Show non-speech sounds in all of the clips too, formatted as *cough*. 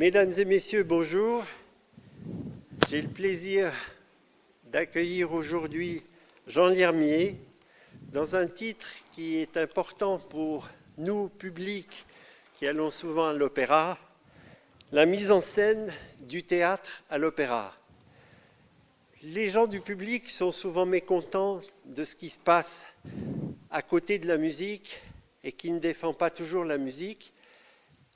Mesdames et messieurs, bonjour. J'ai le plaisir d'accueillir aujourd'hui Jean Liermier dans un titre qui est important pour nous, publics, qui allons souvent à l'opéra, la mise en scène du théâtre à l'opéra. Les gens du public sont souvent mécontents de ce qui se passe à côté de la musique et qui ne défend pas toujours la musique.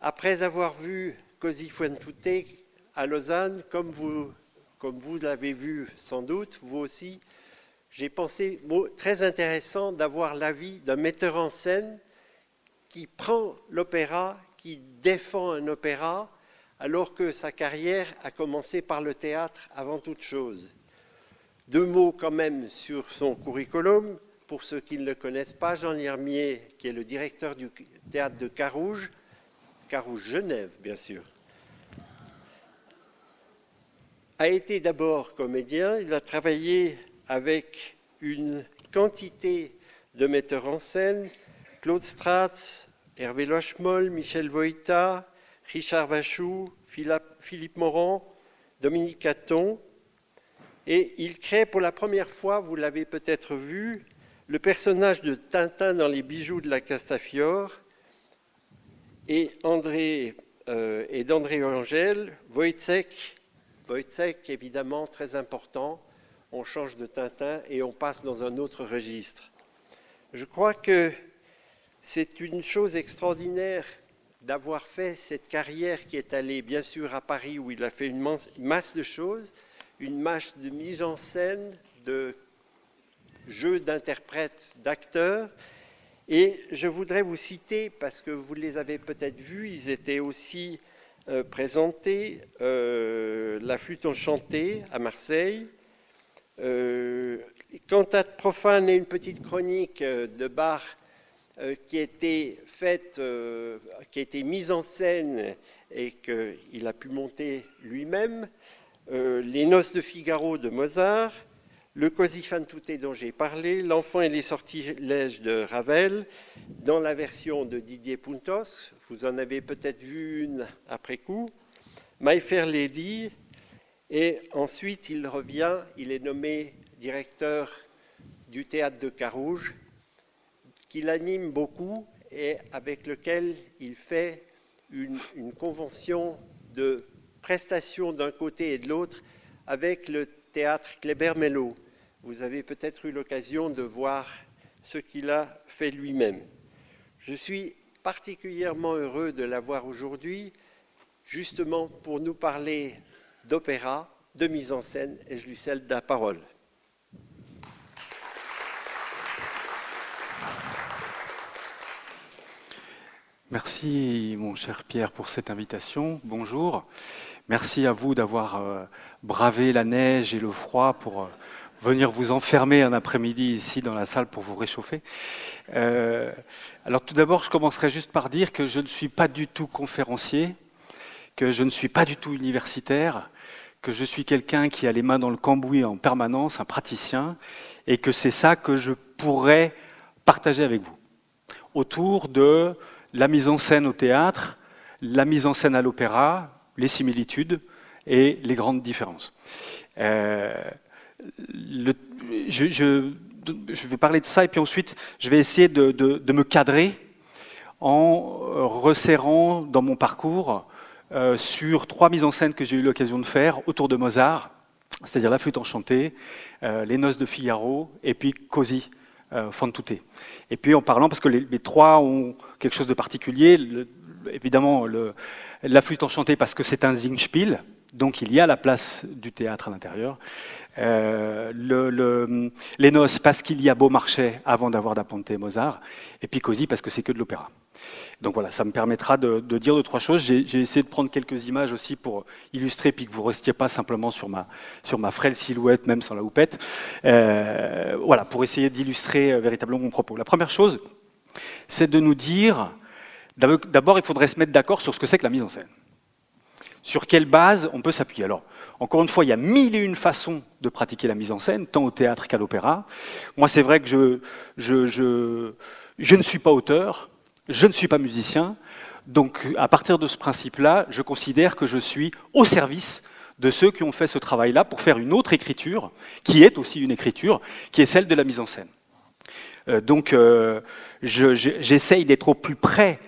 Après avoir vu Così fan tutte à Lausanne, comme vous, comme vous l'avez vu sans doute, vous aussi, j'ai pensé très intéressant d'avoir l'avis d'un metteur en scène qui prend l'opéra, qui défend un opéra, alors que sa carrière a commencé par le théâtre avant toute chose. Deux mots quand même sur son curriculum. Pour ceux qui ne le connaissent pas, Jean Liermier, qui est le directeur du théâtre de Carouge, Carouge Genève, bien sûr, a été d'abord comédien. Il a travaillé avec une quantité de metteurs en scène, Claude Stratz, Hervé Lochemol, Michel Voïta, Richard Vachou, Philippe Morand, Dominique Caton, et il crée pour la première fois, vous l'avez peut-être vu, le personnage de Tintin dans les bijoux de la Castafiore. Et, André, euh, d'André Angèle, Wojciech, Wojciech évidemment très important, on change de Tintin et on passe dans un autre registre. Je crois que c'est une chose extraordinaire d'avoir fait cette carrière qui est allée bien sûr à Paris où il a fait une masse de choses, une masse de mise en scène, de jeux d'interprètes, d'acteurs. Et je voudrais vous citer, parce que vous les avez peut-être vus, ils étaient aussi euh, présentés, euh, La flûte enchantée à Marseille, euh, Cantate profane et une petite chronique euh, de Bach qui été faite, qui a été mise en scène et qu'il a pu monter lui-même. les Noces de Figaro de Mozart, le Così fan tutte dont j'ai parlé, L'enfant et les sortilèges de Ravel, dans la version de Didier Puntos, vous en avez peut-être vu une après coup, My Fair Lady, et ensuite il revient, il est nommé directeur du théâtre de Carouge, qu'il anime beaucoup et avec lequel il fait une, convention de prestation d'un côté et de l'autre avec le théâtre Kléber-Mello. Vous avez peut-être eu l'occasion de voir ce qu'il a fait lui-même. Je suis particulièrement heureux de l'avoir aujourd'hui, justement pour nous parler d'opéra, de mise en scène, et je lui cède la parole. Merci, mon cher Pierre, pour cette invitation. Bonjour. Merci à vous d'avoir euh, bravé la neige et le froid pour euh, venir vous enfermer un après-midi ici dans la salle pour vous réchauffer. Euh, alors tout d'abord, je commencerai juste par dire que je ne suis pas du tout conférencier, que je ne suis pas du tout universitaire, que je suis quelqu'un qui a les mains dans le cambouis en permanence, un praticien, et que c'est ça que je pourrais partager avec vous. Autour de la mise en scène au théâtre, la mise en scène à l'opéra, les similitudes et les grandes différences. Euh, je, vais parler de ça et puis ensuite je vais essayer de, me cadrer en resserrant dans mon parcours euh, sur trois mises en scène que j'ai eu l'occasion de faire autour de Mozart, c'est-à-dire La flûte enchantée, euh, Les noces de Figaro et puis Così euh. Et puis en parlant, parce que les, trois ont quelque chose de particulier, évidemment La flûte enchantée parce que c'est un Singspiel, donc il y a la place du théâtre à l'intérieur. Euh, le, les noces parce qu'il y a Beaumarchais avant d'avoir d'Aponte Mozart, et puis Così parce que c'est que de l'opéra. Donc voilà, ça me permettra de, dire deux, trois choses. J'ai essayé de prendre quelques images aussi pour illustrer, puis que vous ne restiez pas simplement sur ma, sur ma frêle silhouette, même sans la houppette. Euh, voilà, pour essayer d'illustrer euh, véritablement mon propos. La première chose, c'est de nous dire, d'abord, il faudrait se mettre d'accord sur ce que c'est que la mise en scène. Sur quelle base on peut s'appuyer Alors, encore une fois, il y a mille et une façons de pratiquer la mise en scène, tant au théâtre qu'à l'opéra. Moi, c'est vrai que je, je, je, je, ne suis pas auteur, je ne suis pas musicien, Donc, à partir de ce principe-là, je considère que je suis au service de ceux qui ont fait ce travail-là pour faire une autre écriture, qui est aussi une écriture, qui est celle de la mise en scène. Euh, donc, euh, j'essaye d'être au plus près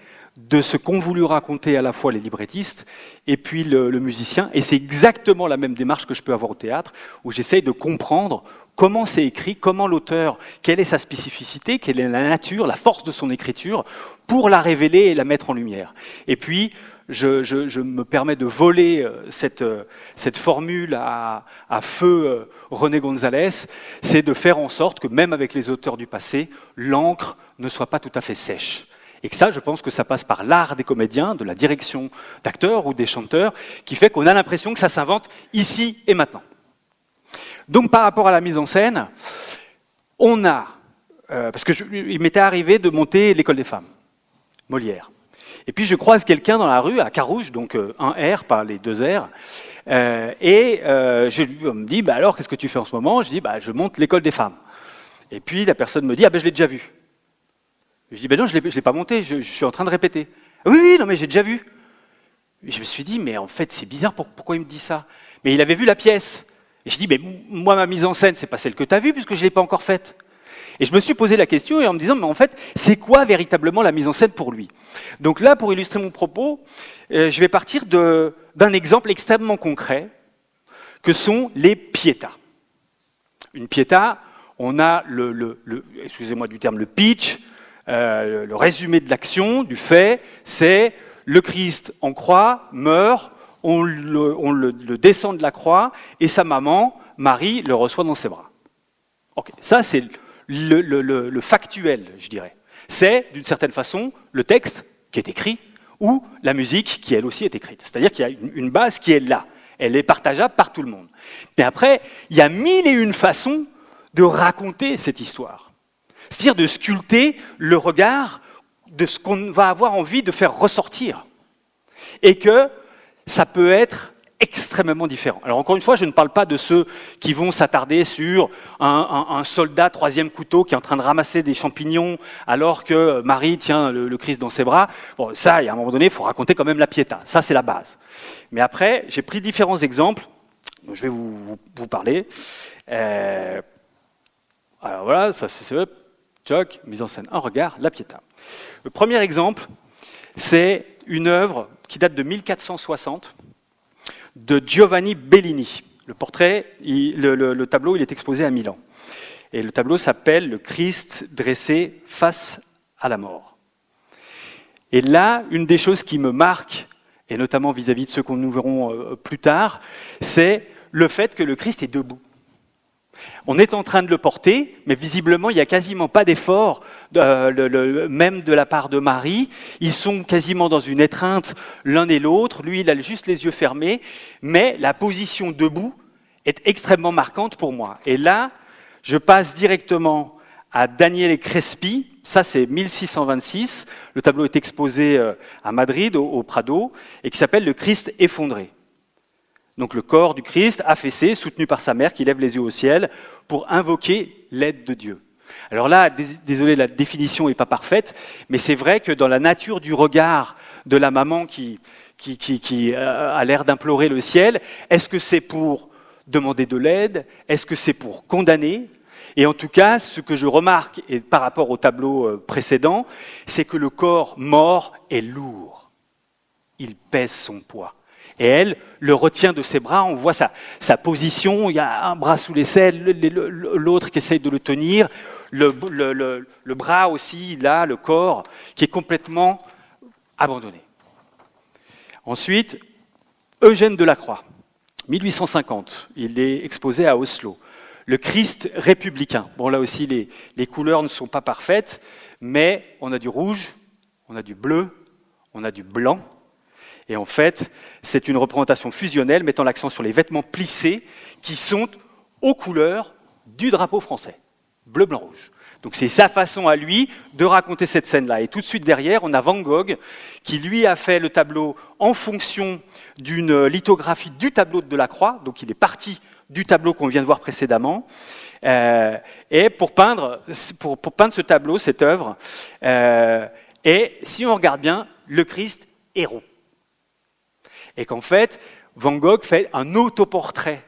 de ce qu'ont voulu raconter à la fois les librettistes et puis le, le musicien. Et c'est exactement la même démarche que je peux avoir au théâtre, où j'essaye de comprendre comment c'est écrit, comment l'auteur, quelle est sa spécificité, quelle est la nature, la force de son écriture, pour la révéler et la mettre en lumière. Et puis, je, me permets de voler euh, cette, euh, cette formule à, feu euh, René Gonzalez, c'est de faire en sorte que même avec les auteurs du passé, l'encre ne soit pas tout à fait sèche. Et que ça, je pense que ça passe par l'art des comédiens, de la direction d'acteurs ou des chanteurs, qui fait qu'on a l'impression que ça s'invente ici et maintenant. Donc par rapport à la mise en scène, on a, parce qu'il m'était arrivé de monter l'école des femmes, Molière. Et puis je croise quelqu'un dans la rue à Carouge, donc euh, un R, par les deux R, euh, et euh, je lui me dit, bah alors qu'est-ce que tu fais en ce moment? Je dis, bah je monte l'école des femmes. Et puis la personne me dit, ah ben je l'ai déjà vu. Je dis, ben non, je ne l'ai pas monté, je, suis en train de répéter. oui, oui, non mais j'ai déjà vu. je me suis dit, mais en fait c'est bizarre, pourquoi il me dit ça? Mais il avait vu la pièce. Et je dis, mais moi ma mise en scène, c'est pas celle que tu as vue puisque je ne l'ai pas encore faite. Et je me suis posé la question et en me disant, mais en fait, c'est quoi véritablement la mise en scène pour lui? Donc là, pour illustrer mon propos, euh, je vais partir d'un exemple extrêmement concret, que sont les piétas. Une piéta, on a le, excusez-moi du terme, le pitch, euh, le résumé de l'action, du fait, c'est le Christ en croix, meurt, on, le, descend de la croix, et sa maman, Marie, le reçoit dans ses bras. Ok, ça c'est le, factuel, je dirais. C'est, d'une certaine façon, le texte qui est écrit ou la musique qui, elle aussi, est écrite. C'est-à-dire qu'il y a une, base qui est là. Elle est partageable par tout le monde. Mais après, il y a mille et une façons de raconter cette histoire. C'est-à-dire de sculpter le regard de ce qu'on va avoir envie de faire ressortir. Et que ça peut être extrêmement différents. Alors encore une fois, je ne parle pas de ceux qui vont s'attarder sur un, soldat troisième couteau qui est en train de ramasser des champignons alors que Marie tient le, Christ dans ses bras. Bon, ça, à un moment donné, il faut raconter quand même la piéta. Ça, c'est la base. Mais après, j'ai pris différents exemples. Je vais vous, parler. Euh, alors voilà, ça c'est choc, mise en scène, un regard, la piéta. Le premier exemple, c'est une œuvre qui date de 1460 de Giovanni Bellini. Le portrait, le, tableau, il est exposé à Milan. Et le tableau s'appelle Le Christ dressé face à la mort. Et là, une des choses qui me marque, et notamment vis-à-vis de ceux qu'on nous verrons euh, plus tard, c'est le fait que le Christ est debout. On est en train de le porter, mais visiblement, il n'y a quasiment pas d'effort, euh, même de la part de Marie. Ils sont quasiment dans une étreinte l'un et l'autre. Lui, il a juste les yeux fermés, mais la position debout est extrêmement marquante pour moi. Et là, je passe directement à Daniel Crespi. Ça, c'est 1626. Le tableau est exposé euh, à Madrid, au Prado, et qui s'appelle Le Christ effondré. Donc le corps du Christ affaissé, soutenu par sa mère qui lève les yeux au ciel pour invoquer l'aide de Dieu. Alors là, désolé, la définition n'est pas parfaite, mais c'est vrai que dans la nature du regard de la maman qui, qui, qui, euh, a l'air d'implorer le ciel, est-ce que c'est pour demander de l'aide? Est-ce que c'est pour condamner? Et en tout cas, ce que je remarque, par rapport au tableau euh, précédent, c'est que le corps mort est lourd. Il pèse son poids. Et elle le retient de ses bras, on voit sa, position, il y a un bras sous l'aisselle, l'autre qui essaye de le tenir, le, le, bras aussi, là, le corps, qui est complètement abandonné. Ensuite, Eugène Delacroix, 1850, il est exposé à Oslo. Le Christ républicain. Bon, là aussi, les, les couleurs ne sont pas parfaites, mais on a du rouge, on a du bleu, on a du blanc, et en fait, c'est une représentation fusionnelle mettant l'accent sur les vêtements plissés qui sont aux couleurs du drapeau français, bleu, blanc, rouge. Donc c'est sa façon à lui de raconter cette scène-là. Et tout de suite derrière, on a Van Gogh qui lui a fait le tableau en fonction d'une lithographie du tableau de Delacroix. Donc il est parti du tableau qu'on vient de voir précédemment. Euh, et pour peindre, pour, peindre ce tableau, cette œuvre, euh, et si on regarde bien, le Christ héros. Et qu'en fait, Van Gogh fait un autoportrait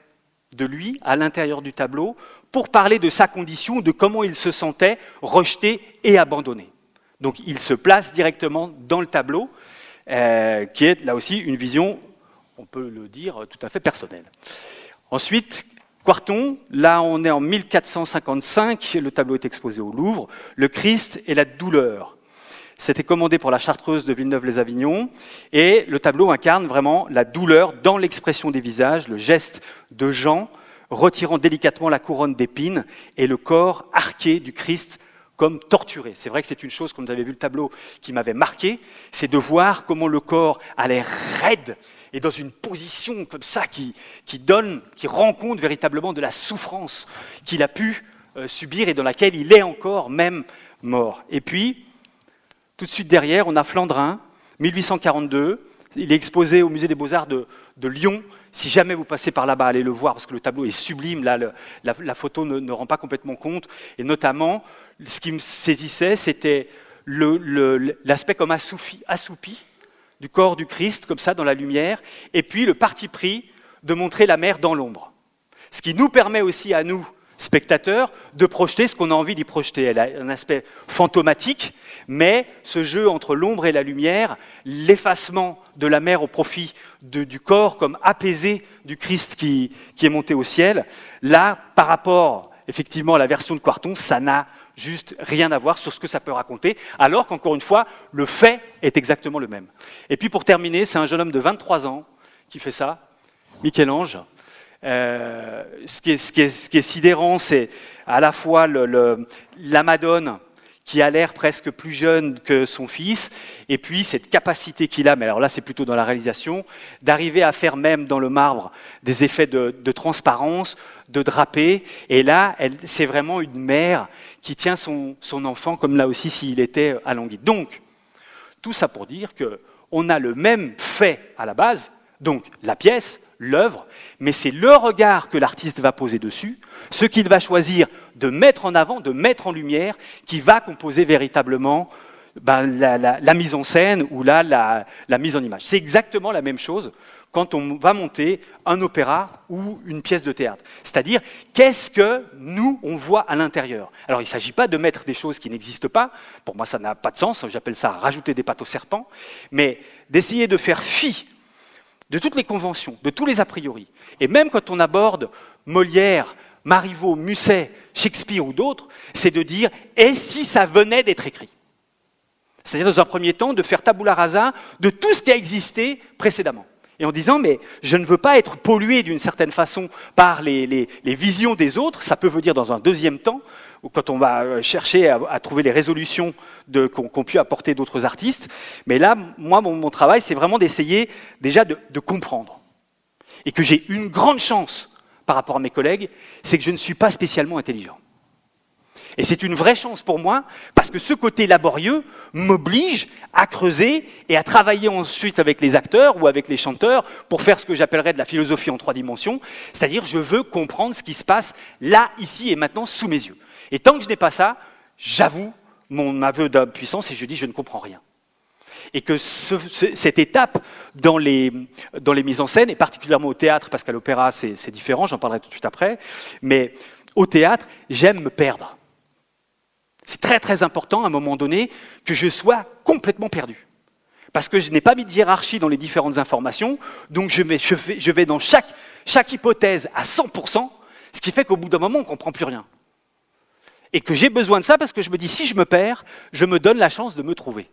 de lui à l'intérieur du tableau pour parler de sa condition, de comment il se sentait rejeté et abandonné. Donc il se place directement dans le tableau, euh, qui est là aussi une vision, on peut le dire, tout à fait personnelle. Ensuite, Quarton, là on est en 1455, le tableau est exposé au Louvre, le Christ et la douleur. C'était commandé pour la Chartreuse de Villeneuve-les-Avignon, et le tableau incarne vraiment la douleur dans l'expression des visages, le geste de Jean retirant délicatement la couronne d'épines et le corps arqué du Christ comme torturé. C'est vrai que c'est une chose, comme vous avez vu le tableau, qui m'avait marqué, c'est de voir comment le corps a l'air raide et dans une position comme ça qui, qui, donne, qui rend compte véritablement de la souffrance qu'il a pu euh, subir et dans laquelle il est encore même mort. Et puis, tout de suite derrière, on a Flandrin, 1842. Il est exposé au musée des beaux-arts de, Lyon. Si jamais vous passez par là-bas, allez le voir parce que le tableau est sublime. Là, la, photo ne, rend pas complètement compte. Et notamment, ce qui me saisissait, c'était l'aspect comme assoupi du corps du Christ, comme ça, dans la lumière, et puis le parti pris de montrer la mer dans l'ombre. Ce qui nous permet aussi à nous, spectateurs, de projeter ce qu'on a envie d'y projeter. Elle a un aspect fantomatique, mais ce jeu entre l'ombre et la lumière, l'effacement de la mer au profit du corps comme apaisé du Christ qui, qui est monté au ciel, là, par rapport effectivement à la version de Quarton, ça n'a juste rien à voir sur ce que ça peut raconter, alors qu'encore une fois, le fait est exactement le même. Et puis pour terminer, c'est un jeune homme de 23 ans qui fait ça, Michel-Ange. Euh, ce, qui est, sidérant, c'est à la fois la Madone qui a l'air presque plus jeune que son fils, et puis cette capacité qu'il a, mais alors là c'est plutôt dans la réalisation, d'arriver à faire même dans le marbre des effets de, transparence, de drapé, et là c'est vraiment une mère qui tient son, enfant comme là aussi s'il était allongé. Donc, tout ça pour dire qu'on a le même fait à la base, donc la pièce, l'œuvre, mais c'est le regard que l'artiste va poser dessus, ce qu'il va choisir de mettre en avant, de mettre en lumière, qui va composer véritablement ben, la, mise en scène ou la mise en image. C'est exactement la même chose quand on va monter un opéra ou une pièce de théâtre. C'est-à-dire, qu'est-ce que nous, on voit à l'intérieur? Alors, il ne s'agit pas de mettre des choses qui n'existent pas. Pour moi, ça n'a pas de sens. J'appelle ça rajouter des pattes au serpent. Mais d'essayer de faire fi de toutes les conventions, de tous les a priori. Et même quand on aborde Molière, Marivaux, Musset, Shakespeare ou d'autres, c'est de dire et si ça venait d'être écrit? C'est-à-dire, dans un premier temps, de faire tabula rasa de tout ce qui a existé précédemment. Et en disant, mais je ne veux pas être pollué d'une certaine façon par les, visions des autres, ça peut venir dans un deuxième temps, quand on va euh, chercher à, trouver les résolutions qu'ont qu pu apporter d'autres artistes. Mais là, moi, mon, travail, c'est vraiment d'essayer déjà de comprendre. Et que j'ai une grande chance par rapport à mes collègues, c'est que je ne suis pas spécialement intelligent. Et c'est une vraie chance pour moi, parce que ce côté laborieux m'oblige à creuser et à travailler ensuite avec les acteurs ou avec les chanteurs pour faire ce que j'appellerais de la philosophie en trois dimensions, c'est-à-dire je veux comprendre ce qui se passe là, ici et maintenant sous mes yeux. Et tant que je n'ai pas ça, j'avoue mon aveu d'impuissance et je dis je ne comprends rien. Et que ce, ce, cette étape dans les, dans les mises en scène, et particulièrement au théâtre, parce qu'à l'opéra c'est différent, j'en parlerai tout de suite après, mais au théâtre, j'aime me perdre. C'est très très important à un moment donné que je sois complètement perdu. Parce que je n'ai pas mis de hiérarchie dans les différentes informations, donc je vais, je vais, je vais dans chaque, chaque hypothèse à 100%, ce qui fait qu'au bout d'un moment, on ne comprend plus rien. Et que j'ai besoin de ça parce que je me dis, si je me perds, je me donne la chance de me trouver.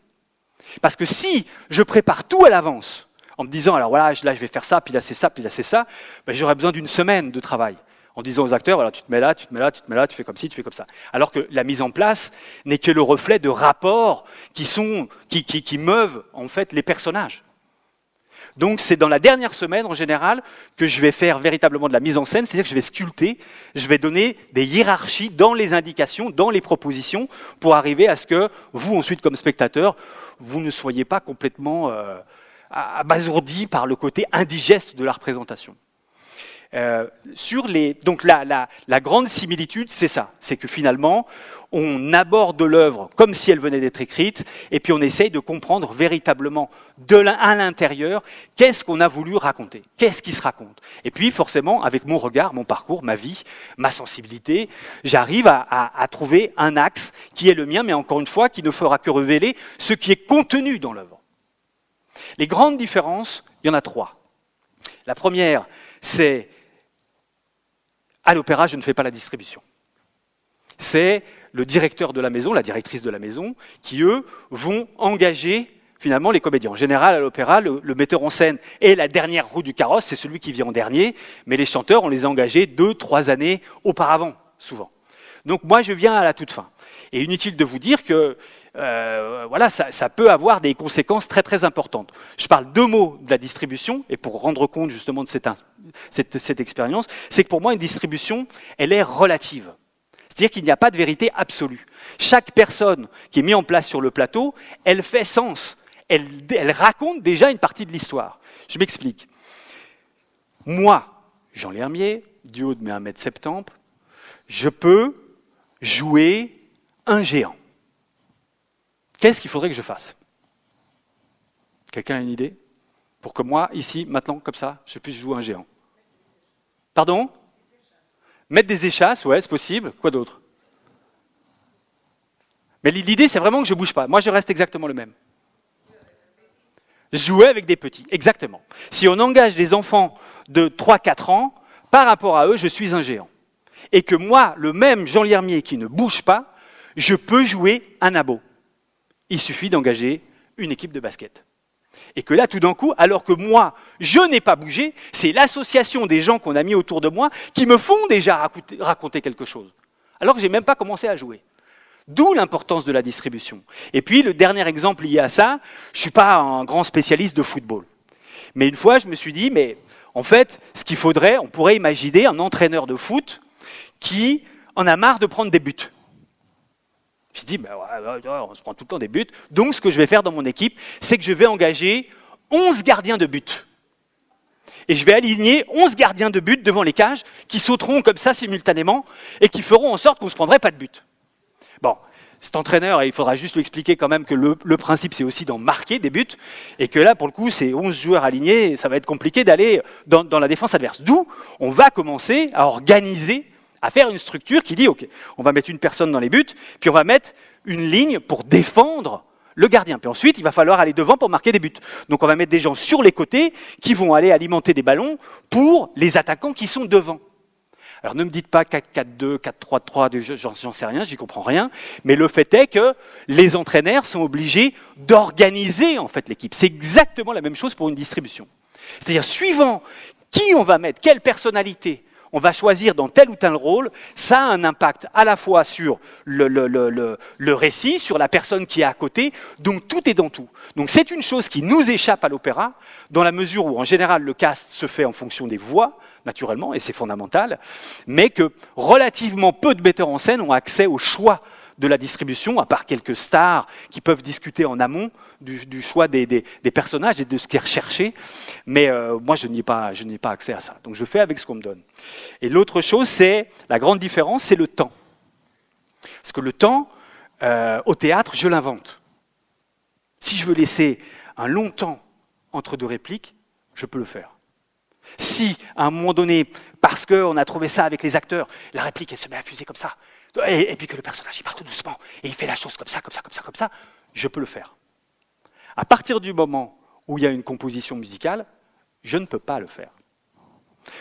Parce que si je prépare tout à l'avance, en me disant, alors voilà, là je vais faire ça, puis là c'est ça, puis là c'est ça, ben, j'aurai besoin d'une semaine de travail en disant aux acteurs, voilà, tu te mets là, tu te mets là, tu te mets là, tu fais comme ci, tu fais comme ça. Alors que la mise en place n'est que le reflet de rapports qui sont, qui, qui, qui meuvent, en fait, les personnages. Donc, c'est dans la dernière semaine, en général, que je vais faire véritablement de la mise en scène, c'est-à-dire que je vais sculpter, je vais donner des hiérarchies dans les indications, dans les propositions, pour arriver à ce que vous, ensuite, comme spectateur, vous ne soyez pas complètement euh, abasourdi par le côté indigeste de la représentation. Euh, sur les, donc la, la, la grande similitude, c'est ça, c'est que finalement, on aborde l'œuvre comme si elle venait d'être écrite, et puis on essaye de comprendre véritablement de à l'intérieur qu'est-ce qu'on a voulu raconter, qu'est-ce qui se raconte. Et puis forcément, avec mon regard, mon parcours, ma vie, ma sensibilité, j'arrive à, à, à trouver un axe qui est le mien, mais encore une fois, qui ne fera que révéler ce qui est contenu dans l'œuvre. Les grandes différences, il y en a trois. La première, c'est à l'opéra, je ne fais pas la distribution. C'est le directeur de la maison, la directrice de la maison, qui, eux, vont engager finalement les comédiens. En général, à l'opéra, le, metteur en scène est la dernière roue du carrosse, c'est celui qui vient en dernier, mais les chanteurs, on les a engagés deux, trois années auparavant, souvent. Donc moi, je viens à la toute fin. Et inutile de vous dire que euh, voilà, ça, peut avoir des conséquences très très importantes. Je parle deux mots de la distribution, et pour rendre compte justement de cette, expérience, c'est que pour moi, une distribution, elle est relative. C'est-à-dire qu'il n'y a pas de vérité absolue. Chaque personne qui est mise en place sur le plateau, elle fait sens. Elle, elle raconte déjà une partie de l'histoire. Je m'explique. Moi, Jean Lermier, du haut de mes 1m70, je peux jouer un géant. Qu'est-ce qu'il faudrait que je fasse? Quelqu'un a une idée? Pour que moi, ici, maintenant, comme ça, je puisse jouer un géant. Pardon? Mettre des échasses, ouais, c'est possible. Quoi d'autre? Mais l'idée, c'est vraiment que je ne bouge pas. Moi, je reste exactement le même. Jouer avec des petits, exactement. Si on engage des enfants de 3-4 ans, par rapport à eux, je suis un géant. Et que moi, le même Jean Liermier qui ne bouge pas, je peux jouer un abo. Il suffit d'engager une équipe de basket. Et que là, tout d'un coup, alors que moi, je n'ai pas bougé, c'est l'association des gens qu'on a mis autour de moi qui me font déjà raconter quelque chose. Alors que je n'ai même pas commencé à jouer. D'où l'importance de la distribution. Et puis, le dernier exemple lié à ça, je ne suis pas un grand spécialiste de football. Mais une fois, je me suis dit, mais en fait, ce qu'il faudrait, on pourrait imaginer un entraîneur de foot qui en a marre de prendre des buts. Je dis, bah, on se prend tout le temps des buts. Donc, ce que je vais faire dans mon équipe, c'est que je vais engager 11 gardiens de but. Et je vais aligner 11 gardiens de but devant les cages qui sauteront comme ça simultanément et qui feront en sorte qu'on ne se prendrait pas de but. Bon, cet entraîneur, il faudra juste lui expliquer quand même que le, principe, c'est aussi d'en marquer des buts, et que là, pour le coup, c'est 11 joueurs alignés, ça va être compliqué d'aller dans, la défense adverse. D'où, on va commencer à organiser à faire une structure qui dit, OK, on va mettre une personne dans les buts, puis on va mettre une ligne pour défendre le gardien. Puis ensuite, il va falloir aller devant pour marquer des buts. Donc on va mettre des gens sur les côtés qui vont aller alimenter des ballons pour les attaquants qui sont devant. Alors ne me dites pas 4-4-2, 4-3-3, j'en sais rien, j'y comprends rien, mais le fait est que les entraîneurs sont obligés d'organiser en fait l'équipe. C'est exactement la même chose pour une distribution. C'est-à-dire suivant qui on va mettre, quelle personnalité, on va choisir dans tel ou tel rôle, ça a un impact à la fois sur le, récit, sur la personne qui est à côté, donc tout est dans tout. Donc c'est une chose qui nous échappe à l'opéra, dans la mesure où en général le cast se fait en fonction des voix, naturellement, et c'est fondamental, mais que relativement peu de metteurs en scène ont accès au choix de la distribution, à part quelques stars qui peuvent discuter en amont du, choix des, personnages et de ce qui est recherché. Mais euh, moi, je n'ai pas, accès à ça. Donc je fais avec ce qu'on me donne. Et l'autre chose, c'est la grande différence, c'est le temps. Parce que le temps, euh, au théâtre, je l'invente. Si je veux laisser un long temps entre deux répliques, je peux le faire. Si, à un moment donné, parce qu'on a trouvé ça avec les acteurs, la réplique elle se met à fuser comme ça, et, puis que le personnage il part tout doucement et il fait la chose comme ça, comme ça, comme ça, comme ça, je peux le faire. À partir du moment où il y a une composition musicale, je ne peux pas le faire.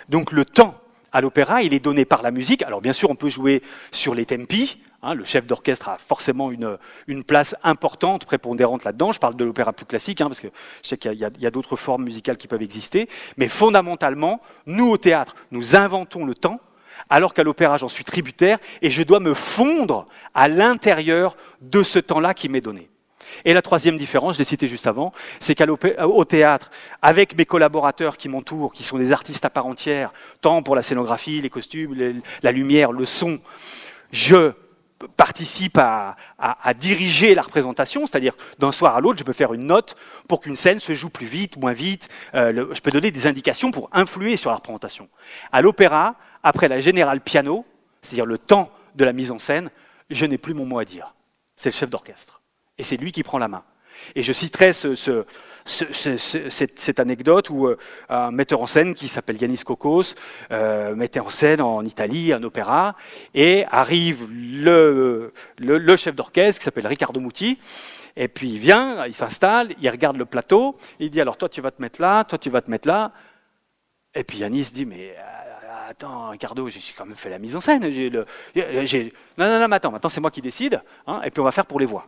Donc le temps à l'opéra, il est donné par la musique. Alors bien sûr, on peut jouer sur les tempi. Hein, le chef d'orchestre a forcément une, place importante, prépondérante là-dedans. Je parle de l'opéra plus classique, hein, parce que je sais qu'il y a d'autres formes musicales qui peuvent exister. Mais fondamentalement, nous au théâtre, nous inventons le temps alors qu'à l'opéra, j'en suis tributaire et je dois me fondre à l'intérieur de ce temps-là qui m'est donné. Et la troisième différence, je l'ai cité juste avant, c'est qu'au théâtre, avec mes collaborateurs qui m'entourent, qui sont des artistes à part entière, tant pour la scénographie, les costumes, la lumière, le son, je participe à, diriger la représentation, c'est-à-dire d'un soir à l'autre, je peux faire une note pour qu'une scène se joue plus vite, moins vite. Euh, je peux donner des indications pour influer sur la représentation. À l'opéra, après la générale piano, c'est-à-dire le temps de la mise en scène, je n'ai plus mon mot à dire. C'est le chef d'orchestre. Et c'est lui qui prend la main. Et je citerai ce, cette, anecdote où euh, un metteur en scène qui s'appelle Yanis Kokos euh, mettait en scène en Italie un opéra et arrive le, le, chef d'orchestre qui s'appelle Riccardo Muti. Et puis il vient, il s'installe, il regarde le plateau, il dit alors toi tu vas te mettre là, toi tu vas te mettre là. Et puis Yanis dit mais euh, attends, Ricardo, j'ai quand même fait la mise en scène. Non, non, non, mais attends, maintenant c'est moi qui décide, hein, et puis on va faire pour les voix.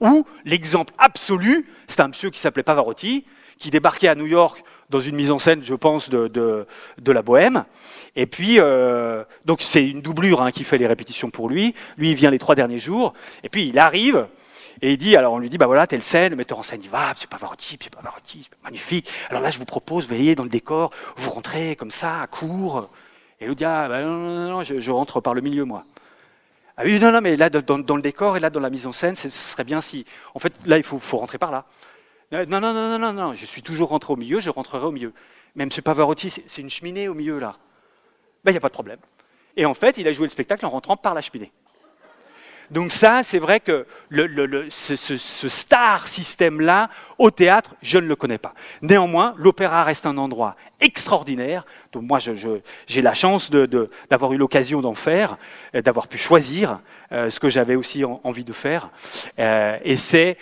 Ou l'exemple absolu, c'est un monsieur qui s'appelait Pavarotti, qui débarquait à New York dans une mise en scène, je pense, de, la bohème. Et puis, euh, donc c'est une doublure hein, qui fait les répétitions pour lui. Lui, il vient les trois derniers jours. Et puis, il arrive. Et il dit, alors on lui dit, bah voilà, telle scène, le metteur en scène, il va, c'est Pavarotti, c'est Pavarotti, magnifique. Alors là, je vous propose, vous voyez, dans le décor, vous rentrez comme ça, à court. Et lui dit, ah, bah non, non, non, je rentre par le milieu, moi. Ah oui, non, non, mais là, dans, le décor et là, dans la mise en scène, ce serait bien si. En fait, là, il faut, rentrer par là. Non, non, non, non, non, je suis toujours rentré au milieu, je rentrerai au milieu. Même ce Pavarotti, c'est une cheminée au milieu, là. Ben, il n'y a pas de problème. Et en fait, il a joué le spectacle en rentrant par la cheminée. Donc ça, c'est vrai que ce, star système-là, au théâtre, je ne le connais pas. Néanmoins, l'opéra reste un endroit extraordinaire. Moi, j'ai la chance d'avoir eu l'occasion d'en faire, euh, d'avoir pu choisir euh, ce que j'avais aussi envie de faire. Euh, et c'est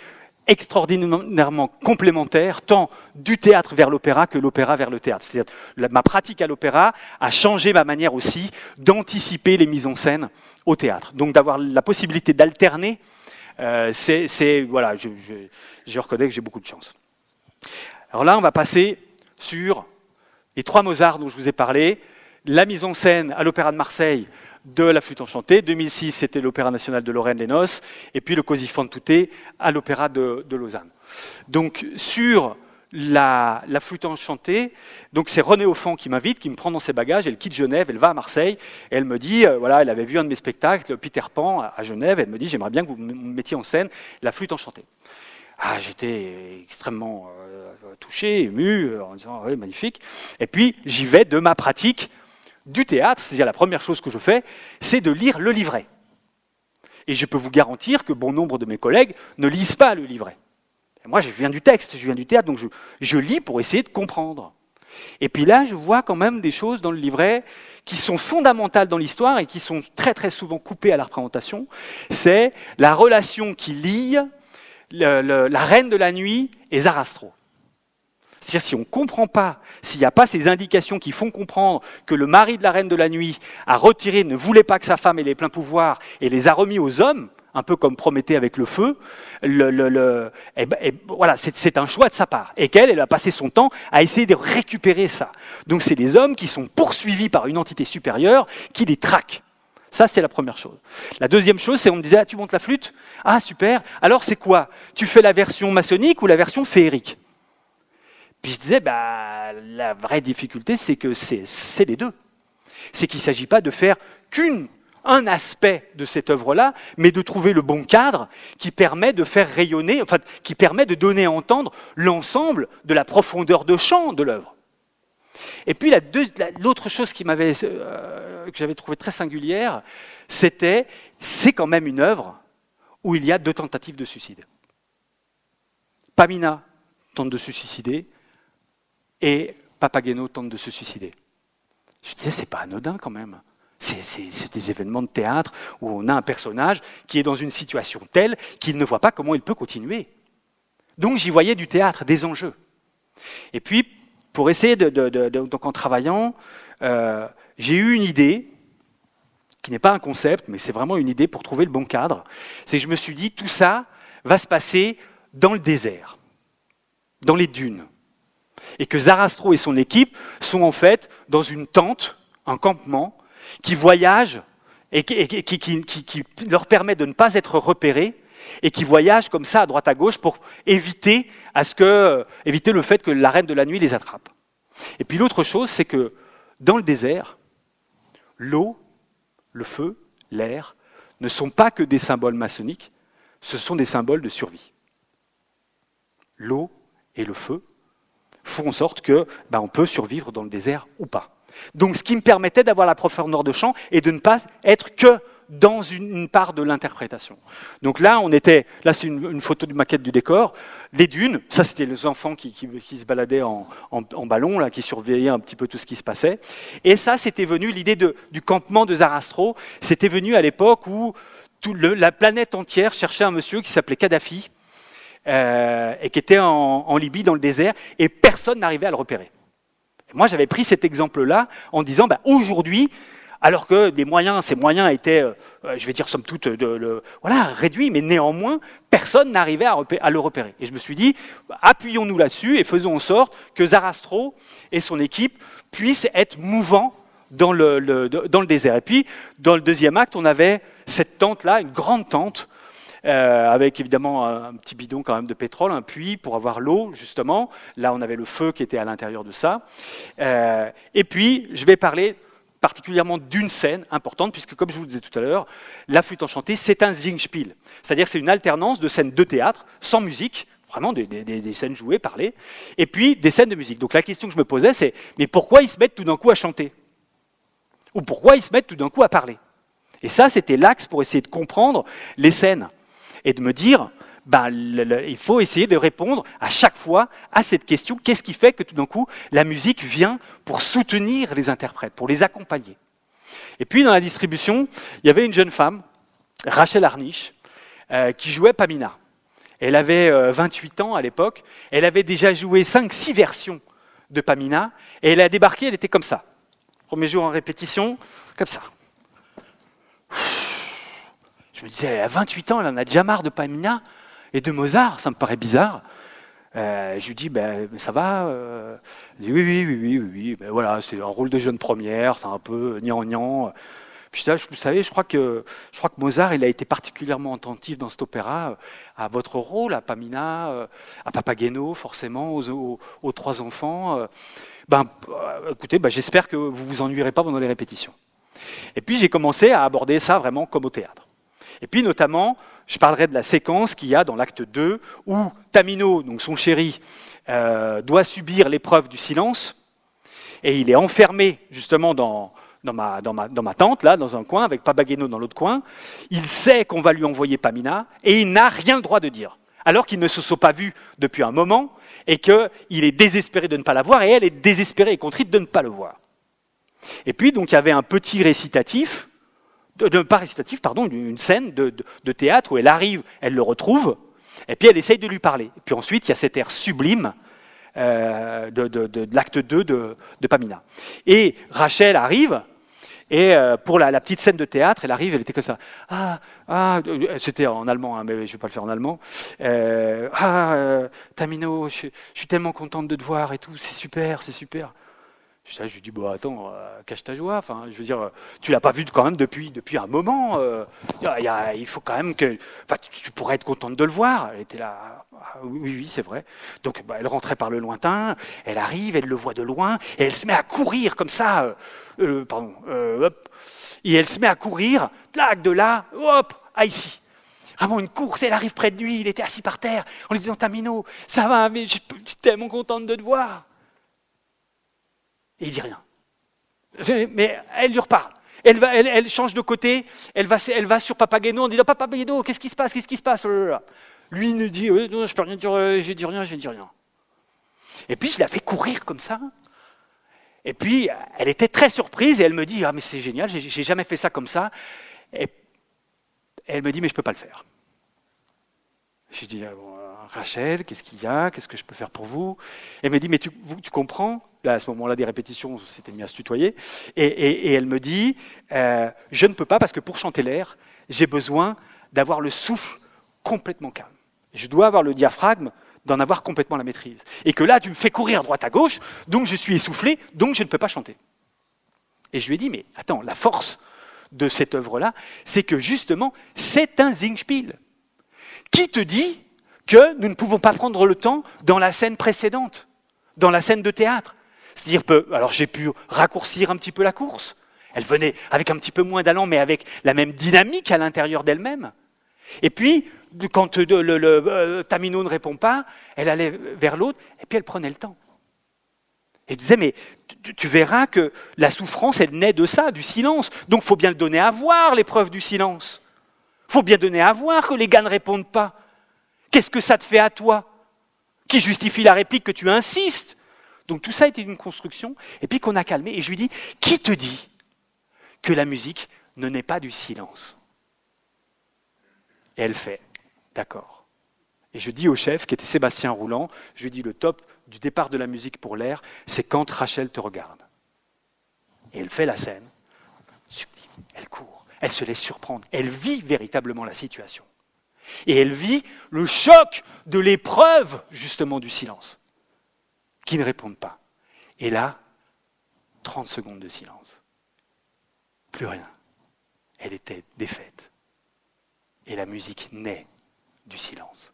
extraordinairement complémentaire, tant du théâtre vers l'opéra que l'opéra vers le théâtre. C'est-à-dire ma pratique à l'opéra a changé ma manière aussi d'anticiper les mises en scène au théâtre. Donc d'avoir la possibilité d'alterner, c'est voilà, je reconnais que j'ai beaucoup de chance. Alors là, on va passer sur les trois Mozart dont je vous ai parlé, la mise en scène à l'Opéra de Marseille de la flûte enchantée. 2006, c'était l'Opéra national de Lorraine, les Noces, et puis le Così fan tutte à l'Opéra de, Lausanne. Donc sur la, flûte enchantée, donc c'est René Offant qui m'invite, qui me prend dans ses bagages, elle quitte Genève, elle va à Marseille, et elle me dit, euh, voilà, elle avait vu un de mes spectacles, Peter Pan, à Genève, elle me dit, j'aimerais bien que vous mettiez en scène la flûte enchantée. Ah, j'étais extrêmement euh, touché, ému, euh, en disant, oui, magnifique. Et puis, j'y vais de ma pratique du théâtre, c'est-à-dire la première chose que je fais, c'est de lire le livret. Et je peux vous garantir que bon nombre de mes collègues ne lisent pas le livret. moi, je viens du texte, je viens du théâtre, donc je, lis pour essayer de comprendre. Et puis là, je vois quand même des choses dans le livret qui sont fondamentales dans l'histoire et qui sont très très souvent coupées à la représentation. C'est la relation qui lie la reine de la nuit et Zarastro. C'est-à-dire si on ne comprend pas, s'il n'y a pas ces indications qui font comprendre que le mari de la reine de la nuit a retiré, ne voulait pas que sa femme ait les pleins pouvoirs et les a remis aux hommes, un peu comme Prométhée avec le feu, eh ben, eh, voilà, c'est un choix de sa part. Et qu'elle, elle a passé son temps à essayer de récupérer ça. Donc c'est des hommes qui sont poursuivis par une entité supérieure qui les traque. Ça, c'est la première chose. La deuxième chose, c'est on me disait, ah, tu montes la flûte? Ah, super. Alors, c'est quoi? Tu fais la version maçonnique ou la version féerique? Puis je disais, bah, la vraie difficulté, c'est que c'est les deux. C'est qu'il ne s'agit pas de faire qu'un aspect de cette œuvre-là, mais de trouver le bon cadre qui permet de faire rayonner, enfin, qui permet de donner à entendre l'ensemble de la profondeur de champ de l'œuvre. Et puis l'autre chose euh, que j'avais trouvé très singulière, c'était, c'est quand même une œuvre où il y a deux tentatives de suicide. Pamina tente de se suicider, et Papageno tente de se suicider. Je disais, c'est pas anodin quand même. C'est des événements de théâtre où on a un personnage qui est dans une situation telle qu'il ne voit pas comment il peut continuer. Donc j'y voyais du théâtre, des enjeux. Et puis, pour essayer de, donc en travaillant, euh, j'ai eu une idée qui n'est pas un concept, mais c'est vraiment une idée pour trouver le bon cadre. C'est que je me suis dit, tout ça va se passer dans le désert, dans les dunes et que Zarastro et son équipe sont en fait dans une tente, un campement, qui voyage et qui, leur permet de ne pas être repérés et qui voyagent comme ça à droite à gauche pour éviter, à ce que, éviter le fait que la reine de la nuit les attrape. Et puis l'autre chose, c'est que dans le désert, l'eau, le feu, l'air ne sont pas que des symboles maçonniques, ce sont des symboles de survie. L'eau et le feu font en sorte que ben, on peut survivre dans le désert ou pas. Donc ce qui me permettait d'avoir la profondeur de champ et de ne pas être que dans une, part de l'interprétation. Donc là, on était, là c'est une, photo du maquette du décor, des dunes, ça c'était les enfants qui, se baladaient en, ballon, là, qui surveillaient un petit peu tout ce qui se passait. Et ça, c'était venu, l'idée du campement de Zarastro, c'était venu à l'époque où la planète entière cherchait un monsieur qui s'appelait Kadhafi, euh, et qui était en Libye, dans le désert, et personne n'arrivait à le repérer. Moi, j'avais pris cet exemple-là en disant, bah, aujourd'hui, alors que des moyens, ces moyens étaient, euh, je vais dire somme toute, de, voilà, réduits, mais néanmoins, personne n'arrivait à, le repérer. Et je me suis dit, appuyons-nous là-dessus et faisons en sorte que Zarastro et son équipe puissent être mouvants dans le, dans le désert. Et puis, dans le deuxième acte, on avait cette tente-là, une grande tente, euh, avec évidemment un, petit bidon quand même de pétrole, un puits pour avoir l'eau, justement. Là, on avait le feu qui était à l'intérieur de ça. Euh, et puis, je vais parler particulièrement d'une scène importante, puisque comme je vous disais tout à l'heure, la flûte enchantée, c'est un Singspiel. C'est-à-dire c'est une alternance de scènes de théâtre, sans musique, vraiment des, scènes jouées, parlées, et puis des scènes de musique. Donc la question que je me posais, c'est, mais pourquoi ils se mettent tout d'un coup à chanter? Ou pourquoi ils se mettent tout d'un coup à parler? Et ça, c'était l'axe pour essayer de comprendre les scènes et de me dire, ben, il faut essayer de répondre à chaque fois à cette question, qu'est-ce qui fait que tout d'un coup, la musique vient pour soutenir les interprètes, pour les accompagner? Et puis dans la distribution, il y avait une jeune femme, Rachel Arniche, euh, qui jouait Pamina. Elle avait 28 euh, ans à l'époque, elle avait déjà joué 5-6 versions de Pamina, et elle a débarqué, elle était comme ça. Premier jour en répétition, comme ça. Je me disais, à 28 ans, elle en a déjà marre de Pamina et de Mozart, ça me paraît bizarre. Euh, je lui dis, ben, ça va euh dit, oui, oui, oui, oui, oui, ben, voilà, c'est un rôle de jeune première, c'est un peu gnangnan. Puis ça, vous savez, je crois, que, Mozart, il a été particulièrement attentif dans cet opéra euh, à votre rôle, à Pamina, à Papageno, forcément, aux, trois enfants. Ben, écoutez, ben, j'espère que vous vous ennuierez pas pendant les répétitions. Et puis j'ai commencé à aborder ça vraiment comme au théâtre. Et puis notamment, je parlerai de la séquence qu'il y a dans l'acte 2, où Tamino, donc son chéri, euh, doit subir l'épreuve du silence, et il est enfermé justement dans, ma, tente, là, dans un coin, avec Papageno dans l'autre coin. Il sait qu'on va lui envoyer Pamina, et il n'a rien le droit de dire, alors qu'il ne se soit pas vu depuis un moment, et qu'il est désespéré de ne pas la voir, et elle est désespérée et contrite de ne pas le voir. Et puis, donc, il y avait un petit récitatif, de, pas récitatif, pardon, une scène de, théâtre où elle arrive, elle le retrouve, et puis elle essaye de lui parler. Et puis ensuite, il y a cet air sublime euh, de, l'acte 2 de, Pamina. Et Rachel arrive, et euh, pour la, petite scène de théâtre, elle arrive, elle était comme ça. Ah, ah, c'était en allemand, hein, mais je ne vais pas le faire en allemand. Euh, ah, Tamino, je, suis tellement contente de te voir et tout, c'est super, c'est super. Je, lui dis, bon, attends, euh, cache ta joie. Enfin, je veux dire, tu l'as pas vu quand même depuis, depuis un moment. Euh, il faut quand même que. Tu, pourrais être contente de le voir. Elle était là. Ah, oui, oui, c'est vrai. Donc, bah, elle rentrait par le lointain. Elle arrive, elle le voit de loin. Et elle se met à courir comme ça. Euh, pardon. hop. Et elle se met à courir. Tac, de là, hop, à ici. Vraiment une course, elle arrive près de lui, il était assis par terre, en lui disant Tamino, ça va, mais je suis tellement contente de te voir. Et il dit rien. Mais elle lui reparle. Elle, elle, change de côté, elle va, sur Papageno en disant Papageno, qu'est-ce qui se passe Qu'est-ce qui se passe Lui il dit non, je peux rien dire, euh, j'ai dit rien, j'ai dit rien. Et puis je la fais courir comme ça. Et puis elle était très surprise et elle me dit ah mais c'est génial, j'ai jamais fait ça comme ça. Et elle me dit mais je peux pas le faire. Je dis ah Rachel, qu'est-ce qu'il y a Qu'est-ce que je peux faire pour vous? Elle me dit mais tu comprends? À ce moment-là, des répétitions, c'était mis à se tutoyer. Et, elle me dit, euh, je ne peux pas parce que pour chanter l'air, j'ai besoin d'avoir le souffle complètement calme. Je dois avoir le diaphragme d'en avoir complètement la maîtrise. Et que là, tu me fais courir droite à gauche, donc je suis essoufflé, donc je ne peux pas chanter. Et je lui ai dit, mais attends, la force de cette œuvre-là, c'est que justement, c'est un Zingspiel. Qui te dit que nous ne pouvons pas prendre le temps dans la scène précédente, dans la scène de théâtre c'est-à-dire, alors j'ai pu raccourcir un petit peu la course. Elle venait avec un petit peu moins d'allant, mais avec la même dynamique à l'intérieur d'elle-même. Et puis, quand le, euh, Tamino ne répond pas, elle allait vers l'autre, et puis elle prenait le temps. Elle disait, mais tu, verras que la souffrance, elle naît de ça, du silence. Donc il faut bien le donner à voir, l'épreuve du silence. Il faut bien donner à voir que les gars ne répondent pas. Qu'est-ce que ça te fait à toi? Qui justifie la réplique que tu insistes? Donc tout ça était une construction, et puis qu'on a calmé. Et je lui dis, qui te dit que la musique ne naît pas du silence? Et elle fait, d'accord. Et je dis au chef, qui était Sébastien Roulant, je lui dis, le top du départ de la musique pour l'air, c'est quand Rachel te regarde. Et elle fait la scène, elle court, elle se laisse surprendre, elle vit véritablement la situation. Et elle vit le choc de l'épreuve, justement, du silence, qui ne répondent pas. Et là, 30 secondes de silence. Plus rien. Elle était défaite. Et la musique naît du silence.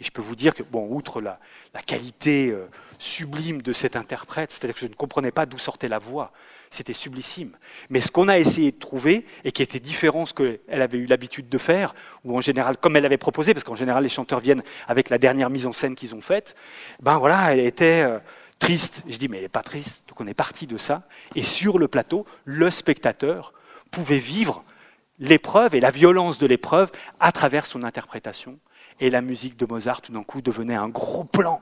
Et je peux vous dire que, bon, outre la, qualité euh, sublime de cet interprète, c'est-à-dire que je ne comprenais pas d'où sortait la voix, c'était sublissime. Mais ce qu'on a essayé de trouver, et qui était différent de ce qu'elle avait eu l'habitude de faire, ou en général, comme elle avait proposé, parce qu'en général les chanteurs viennent avec la dernière mise en scène qu'ils ont faite, ben voilà, elle était euh, triste. Je dis, mais elle n'est pas triste. Donc on est parti de ça. Et sur le plateau, le spectateur pouvait vivre l'épreuve et la violence de l'épreuve à travers son interprétation et la musique de Mozart, tout d'un coup, devenait un gros plan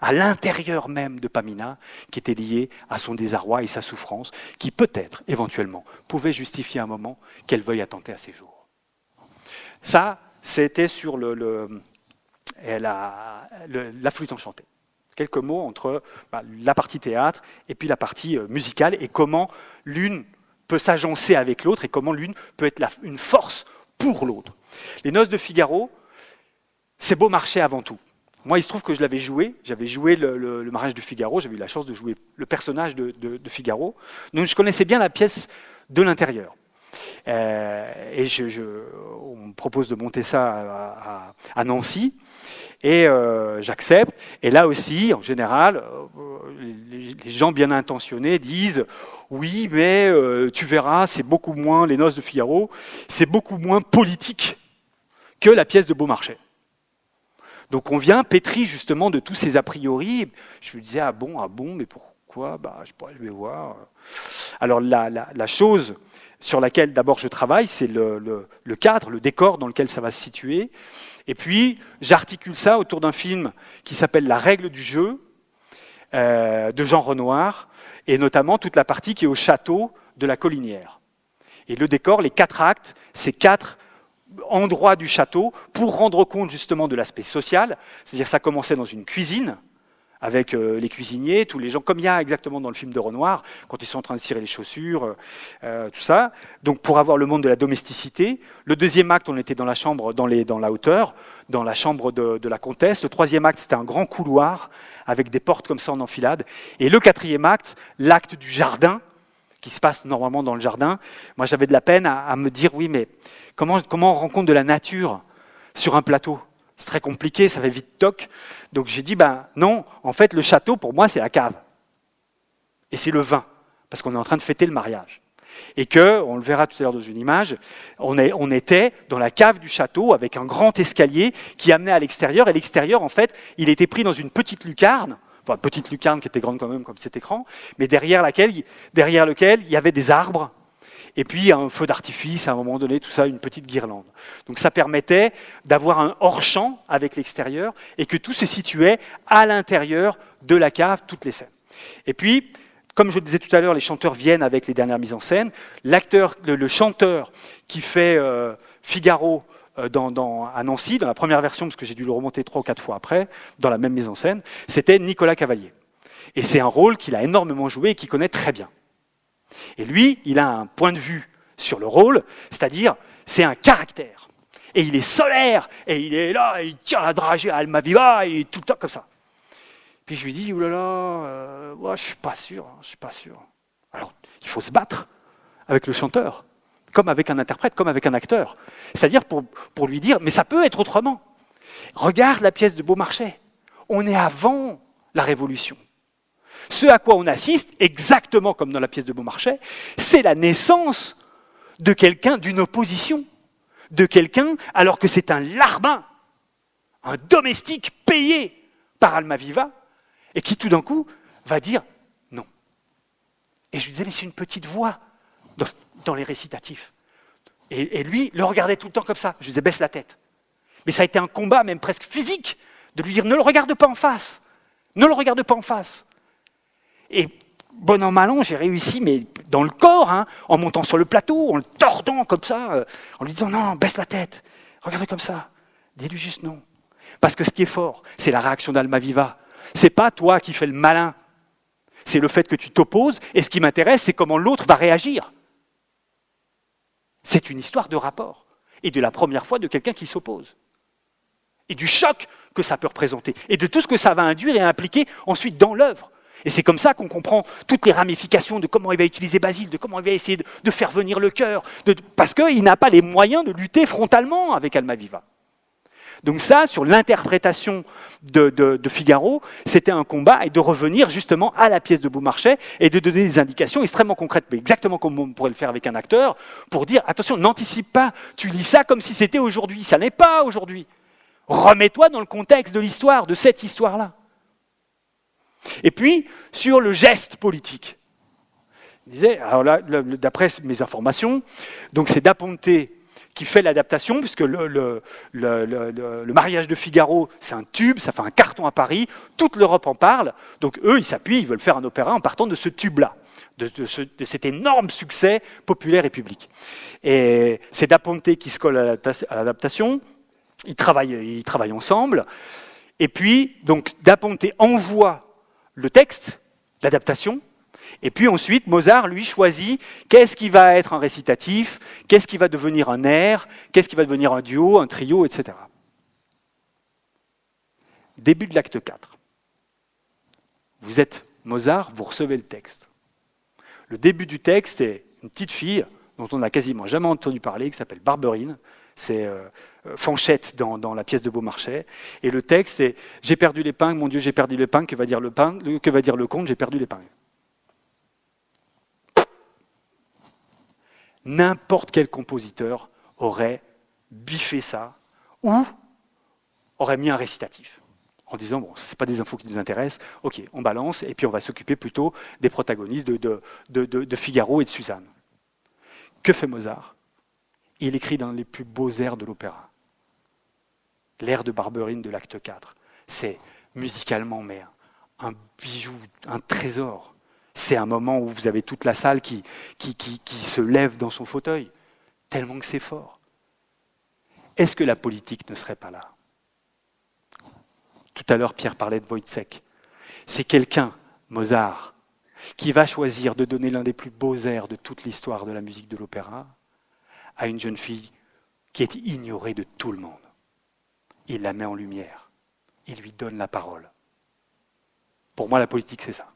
à l'intérieur même de Pamina, qui était lié à son désarroi et sa souffrance, qui peut-être, éventuellement, pouvait justifier un moment qu'elle veuille attenter à ses jours. Ça, c'était sur le, la, la, flûte enchantée. Quelques mots entre bah, la partie théâtre et puis la partie euh, musicale, et comment l'une peut s'agencer avec l'autre, et comment l'une peut être une force pour l'autre. Les noces de Figaro, c'est beau marché avant tout. Moi, il se trouve que je l'avais joué. J'avais joué le, mariage de Figaro. J'avais eu la chance de jouer le personnage de, Figaro. Donc, je connaissais bien la pièce de l'intérieur. Euh, et on me propose de monter ça à, Nancy. Et euh, j'accepte. Et là aussi, en général, euh, les, gens bien intentionnés disent oui, mais tu verras, c'est beaucoup moins les noces de Figaro, c'est beaucoup moins politique que la pièce de Beaumarchais. Donc on vient pétri justement de tous ces a priori. Je me disais, ah bon, ah bon, mais pourquoi? Bah, je, je vais voir. Alors la, chose sur laquelle d'abord je travaille, c'est le, cadre, le décor dans lequel ça va se situer. Et puis j'articule ça autour d'un film qui s'appelle La règle du jeu euh, de Jean Renoir, et notamment toute la partie qui est au château de la Collinière. Et le décor, les quatre actes, c'est quatre endroit du château pour rendre compte justement de l'aspect social. C'est-à-dire ça commençait dans une cuisine avec euh, les cuisiniers, tous les gens, comme il y a exactement dans le film de Renoir, quand ils sont en train de cirer les chaussures, euh, euh, tout ça. Donc pour avoir le monde de la domesticité. Le deuxième acte, on était dans la chambre, dans la hauteur, dans la chambre de, de la comtesse. Le troisième acte, c'était un grand couloir avec des portes comme ça en enfilade. Et le quatrième acte, l'acte du jardin, qui se passe normalement dans le jardin. Moi, j'avais de la peine à, me dire, oui, mais comment, comment on rencontre de la nature sur un plateau? C'est très compliqué, ça fait vite toc. Donc j'ai dit, ben non, en fait, le château, pour moi, c'est la cave. Et c'est le vin, parce qu'on est en train de fêter le mariage. Et que, on le verra tout à l'heure dans une image, on, est, on était dans la cave du château avec un grand escalier qui amenait à l'extérieur. Et l'extérieur, en fait, il était pris dans une petite lucarne enfin, petite lucarne qui était grande quand même comme cet écran, mais derrière, laquelle, lequel il y avait des arbres, et puis un feu d'artifice à un moment donné, tout ça, une petite guirlande. Donc ça permettait d'avoir un hors-champ avec l'extérieur, et que tout se situait à l'intérieur de la cave, toutes les scènes. Et puis, comme je le disais tout à l'heure, les chanteurs viennent avec les dernières mises en scène. L'acteur, le, chanteur qui fait euh, Figaro euh, à Nancy, dans la première version, parce que j'ai dû le remonter trois ou quatre fois après, dans la même mise en scène, c'était Nicolas Cavalier. Et c'est un rôle qu'il a énormément joué et qu'il connaît très bien. Et lui, il a un point de vue sur le rôle, c'est-à-dire, c'est un caractère. Et il est solaire, et il est là, et il tient la dragée à Almaviva, et tout le temps comme ça. Puis je lui dis, oulala, euh, ouais, je suis pas sûr, hein, je suis pas sûr. Alors, il faut se battre avec le chanteur comme avec un interprète, comme avec un acteur. C'est-à-dire pour, lui dire, mais ça peut être autrement. Regarde la pièce de Beaumarchais. On est avant la Révolution. ce à quoi on assiste, exactement comme dans la pièce de Beaumarchais, c'est la naissance de quelqu'un, d'une opposition, de quelqu'un alors que c'est un larbin, un domestique payé par Almaviva, et qui tout d'un coup va dire non. Et je lui disais, mais c'est une petite voix dans, les récitatifs. Et, lui le regardait tout le temps comme ça. Je lui disais, baisse la tête. Mais ça a été un combat, même presque physique, de lui dire, ne le regarde pas en face. Ne le regarde pas en face. Et bon an, mal an, j'ai réussi, mais dans le corps, hein, en montant sur le plateau, en le tordant comme ça, euh, en lui disant non, baisse la tête, regarde comme ça, dis-lui juste non. Parce que ce qui est fort, c'est la réaction d'Almaviva. C'est pas toi qui fais le malin, c'est le fait que tu t'opposes, et ce qui m'intéresse, c'est comment l'autre va réagir. C'est une histoire de rapport, et de la première fois de quelqu'un qui s'oppose, et du choc que ça peut représenter, et de tout ce que ça va induire et impliquer ensuite dans l'œuvre. Et c'est comme ça qu'on comprend toutes les ramifications de comment il va utiliser Basile, de comment il va essayer de, faire venir le cœur, parce qu'il n'a pas les moyens de lutter frontalement avec Almaviva. Donc ça, sur l'interprétation de, Figaro, c'était un combat et de revenir justement à la pièce de Beaumarchais et de donner des indications extrêmement concrètes, mais exactement comme on pourrait le faire avec un acteur, pour dire attention, n'anticipe pas, tu lis ça comme si c'était aujourd'hui, ça n'est pas aujourd'hui. Remets-toi dans le contexte de l'histoire, de cette histoire-là. Et puis, sur le geste politique. Il disait, alors là, d'après mes informations, donc c'est Daponte qui fait l'adaptation, puisque le, mariage de Figaro, c'est un tube, ça fait un carton à Paris, toute l'Europe en parle, donc eux, ils s'appuient, ils veulent faire un opéra en partant de ce tube-là, de, cet énorme succès populaire et public. Et c'est Daponte qui se colle à l'adaptation, ils travaillent, ils travaillent ensemble, et puis, donc, Daponte envoie le texte, l'adaptation, et puis ensuite, Mozart, lui, choisit qu'est-ce qui va être un récitatif, qu'est-ce qui va devenir un air, qu'est-ce qui va devenir un duo, un trio, etc. Début de l'acte 4. Vous êtes Mozart, vous recevez le texte. Le début du texte, c'est une petite fille dont on n'a quasiment jamais entendu parler, qui s'appelle Barberine. C'est euh, euh, Fanchette dans, la pièce de Beaumarchais. Et le texte, c'est J'ai perdu l'épingle, mon Dieu, j'ai perdu l'épingle, que va dire le, que va dire le comte, j'ai perdu l'épingle. N'importe quel compositeur aurait biffé ça ou aurait mis un récitatif en disant bon, ce pas des infos qui nous intéressent, ok, on balance et puis on va s'occuper plutôt des protagonistes de, Figaro et de Suzanne. Que fait Mozart? Il écrit dans les plus beaux airs de l'opéra l'air de Barberine de l'acte 4. C'est musicalement, mais un bijou, un trésor. C'est un moment où vous avez toute la salle qui, qui, qui, se lève dans son fauteuil, tellement que c'est fort. Est-ce que la politique ne serait pas là? Tout à l'heure, Pierre parlait de Wojciech. C'est quelqu'un, Mozart, qui va choisir de donner l'un des plus beaux airs de toute l'histoire de la musique de l'opéra à une jeune fille qui est ignorée de tout le monde il la met en lumière. Il lui donne la parole. Pour moi, la politique, c'est ça.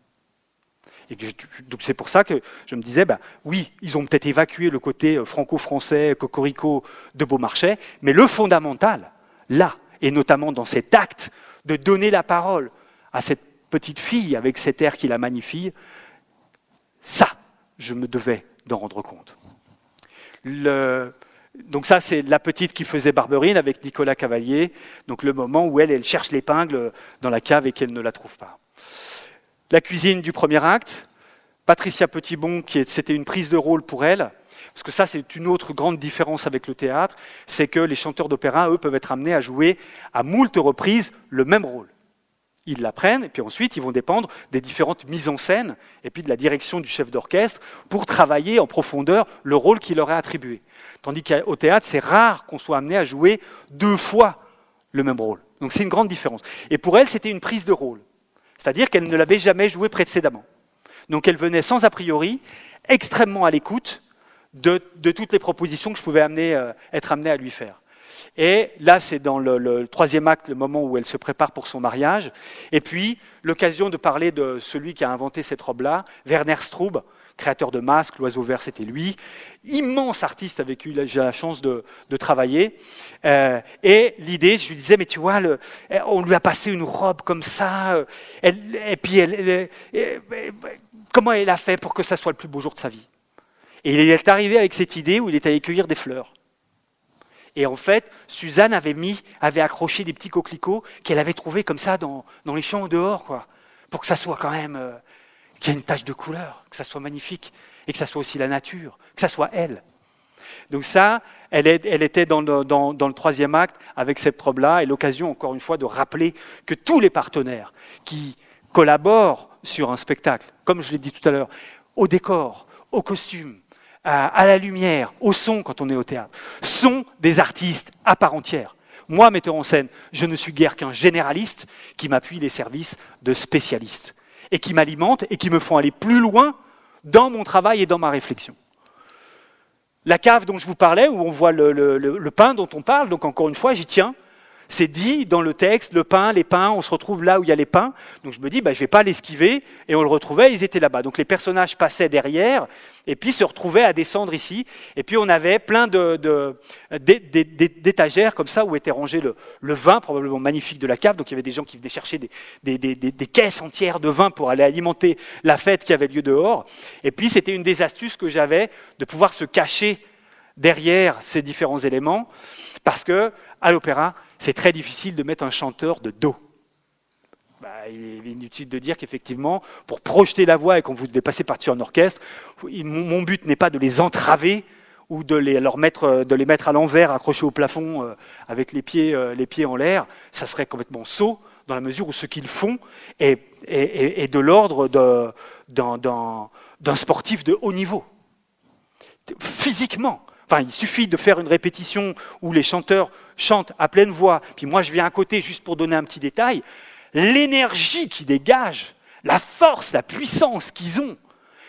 C'est pour ça que je me disais, ben, oui, ils ont peut-être évacué le côté euh, franco-français, cocorico de Beaumarchais, mais le fondamental, là, et notamment dans cet acte de donner la parole à cette petite fille avec cet air qui la magnifie, ça, je me devais d'en rendre compte. Donc ça, c'est la petite qui faisait Barberine avec Nicolas Cavalier. Donc le moment où elle cherche l'épingle dans la cave et qu'elle ne la trouve pas. La cuisine du premier acte. Patricia Petitbon, qui c'était une prise de rôle pour elle. Parce que ça, c'est une autre grande différence avec le théâtre, c'est que les chanteurs d'opéra, eux, peuvent être amenés à jouer à moult reprises le même rôle. Ils l'apprennent, et puis ensuite, ils vont dépendre des différentes mises en scène, et puis de la direction du chef d'orchestre, pour travailler en profondeur le rôle qui leur est attribué. Tandis qu'au théâtre, c'est rare qu'on soit amené à jouer deux fois le même rôle. Donc c'est une grande différence. Et pour elle, c'était une prise de rôle. C'est-à-dire qu'elle ne l'avait jamais joué précédemment. Donc elle venait sans a priori, extrêmement à l'écoute de, toutes les propositions que je pouvais euh, être amené à lui faire. Et là, c'est dans le, troisième acte, le moment où elle se prépare pour son mariage. Et puis, l'occasion de parler de celui qui a inventé cette robe-là, Werner Straub, créateur de masques, l'oiseau vert, c'était lui. Immense artiste avec qui j'ai la chance de, travailler. Euh, et l'idée, je lui disais, mais tu vois, on lui a passé une robe comme ça. Euh, et puis, comment elle a fait pour que ça soit le plus beau jour de sa vie? Et il est arrivé avec cette idée où il est allé cueillir des fleurs. Et en fait, Suzanne avait mis, avait accroché des petits coquelicots qu'elle avait trouvés comme ça dans, les champs dehors, quoi, pour que ça soit quand même, euh, qu'il y ait une tache de couleur, que ça soit magnifique, et que ça soit aussi la nature, que ça soit elle. Donc ça, elle, était dans le, troisième acte avec cette robe-là, et l'occasion, encore une fois, de rappeler que tous les partenaires qui collaborent sur un spectacle, comme je l'ai dit tout à l'heure, au décor, au costume, à, la lumière, au son quand on est au théâtre, sont des artistes à part entière. Moi, metteur en scène, je ne suis guère qu'un généraliste qui m'appuie les services de spécialistes et qui m'alimentent et qui me font aller plus loin dans mon travail et dans ma réflexion. La cave dont je vous parlais, où on voit le, pain dont on parle, donc encore une fois, j'y tiens, c'est dit dans le texte, le pain, les pains, on se retrouve là où il y a les pains. Donc je me dis, bah, je ne vais pas l'esquiver. Et on le retrouvait, ils étaient là-bas. Donc les personnages passaient derrière et puis se retrouvaient à descendre ici. Et puis on avait plein d'étagères comme ça où était rangé le, vin, probablement magnifique de la cave. Donc il y avait des gens qui venaient chercher des, des caisses entières de vin pour aller alimenter la fête qui avait lieu dehors. Et puis c'était une des astuces que j'avais de pouvoir se cacher derrière ces différents éléments. Parce que à l'opéra, c'est très difficile de mettre un chanteur de dos. Bah, il est inutile de dire qu'effectivement, pour projeter la voix et quand vous devez passer par-dessus un orchestre, mon but n'est pas de les entraver ou de les, leur mettre, de les mettre à l'envers, accrochés au plafond euh, avec les pieds, euh, les pieds en l'air. Ça serait complètement saut dans la mesure où ce qu'ils font est de l'ordre d'un sportif de haut niveau. Physiquement. Enfin, il suffit de faire une répétition où les chanteurs chantent à pleine voix, puis moi je viens à côté juste pour donner un petit détail. L'énergie qui dégage, la force, la puissance qu'ils ont,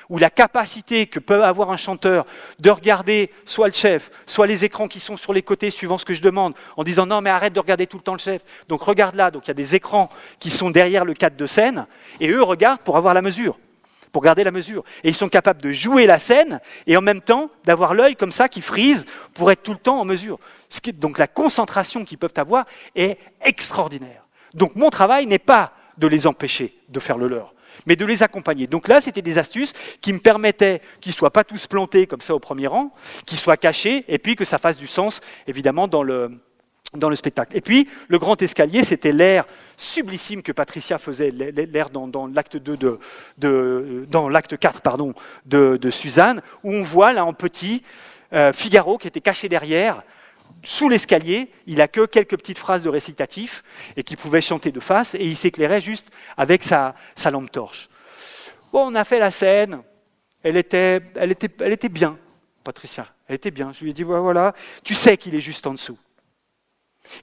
ou la capacité que peut avoir un chanteur de regarder soit le chef, soit les écrans qui sont sur les côtés suivant ce que je demande, en disant non mais arrête de regarder tout le temps le chef, donc regarde là, donc il y a des écrans qui sont derrière le cadre de scène, et eux regardent pour avoir la mesure pour garder la mesure. Et ils sont capables de jouer la scène et en même temps d'avoir l'œil comme ça qui frise pour être tout le temps en mesure. Donc la concentration qu'ils peuvent avoir est extraordinaire. Donc mon travail n'est pas de les empêcher de faire le leur, mais de les accompagner. Donc là, c'était des astuces qui me permettaient qu'ils ne soient pas tous plantés comme ça au premier rang, qu'ils soient cachés, et puis que ça fasse du sens, évidemment, dans le, dans le spectacle. Et puis, le grand escalier, c'était l'air sublissime que Patricia faisait, l'air dans, l'acte 2 de, dans l'acte 4 pardon, de, Suzanne, où on voit là en petit euh, Figaro qui était caché derrière, sous l'escalier, il a que quelques petites phrases de récitatif et qui pouvait chanter de face, et il s'éclairait juste avec sa, lampe torche. Bon, on a fait la scène, elle était, elle était, elle était bien, Patricia, elle était bien. Je lui ai dit, voilà, tu sais qu'il est juste en dessous.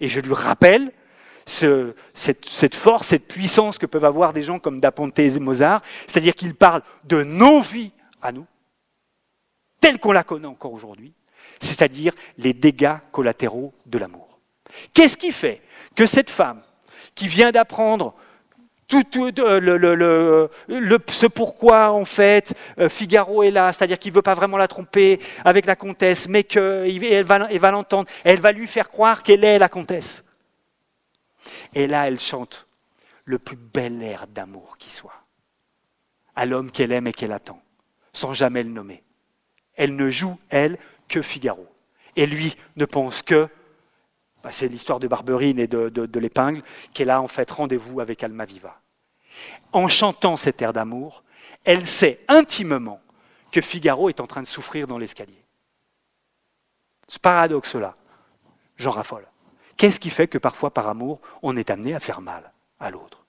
Et je lui rappelle cette, force, cette puissance que peuvent avoir des gens comme Daponte et Mozart, c'est-à-dire qu'ils parlent de nos vies à nous, telle qu'on la connaît encore aujourd'hui, c'est-à-dire les dégâts collatéraux de l'amour. Qu'est-ce qui fait que cette femme, qui vient d'apprendre tout, euh, ce pourquoi en fait euh, Figaro est là, c'est-à-dire qu'il ne veut pas vraiment la tromper avec la comtesse, mais qu'elle va, va l'entendre, elle va lui faire croire qu'elle est la comtesse. Et là, elle chante le plus bel air d'amour qui soit, à l'homme qu'elle aime et qu'elle attend, sans jamais le nommer. Elle ne joue, elle, que Figaro. Et lui ne pense que bah, c'est l'histoire de Barberine et de, l'épingle, qu'elle a en fait rendez-vous avec Almaviva. En chantant cet air d'amour, elle sait intimement que Figaro est en train de souffrir dans l'escalier. Ce paradoxe-là, j'en raffole. Qu'est-ce qui fait que parfois, par amour, on est amené à faire mal à l'autre?